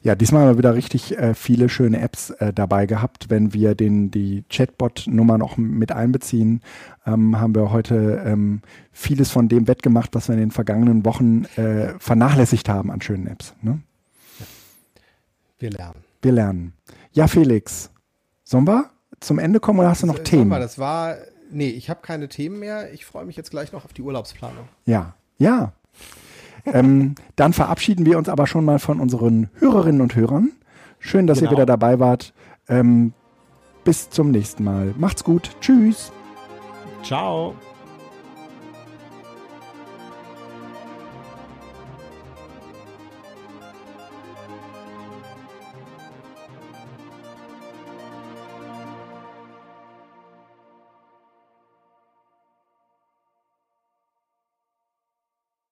Ja, diesmal haben wir wieder richtig äh, viele schöne Apps äh, dabei gehabt. Wenn wir den, die Chatbot-Nummer noch mit einbeziehen, ähm, haben wir heute ähm, vieles von dem wettgemacht, was wir in den vergangenen Wochen äh, vernachlässigt haben an schönen Apps. Ne? Wir lernen. Wir lernen. Ja, Felix, sollen wir zum Ende kommen oder hast du noch Äh, Themen? Mal, das war, nee, ich habe keine Themen mehr. Ich freue mich jetzt gleich noch auf die Urlaubsplanung. Ja, ja. ähm, dann verabschieden wir uns aber schon mal von unseren Hörerinnen und Hörern. Schön, dass ihr Genau. wieder dabei wart. Ähm, bis zum nächsten Mal. Macht's gut. Tschüss. Ciao.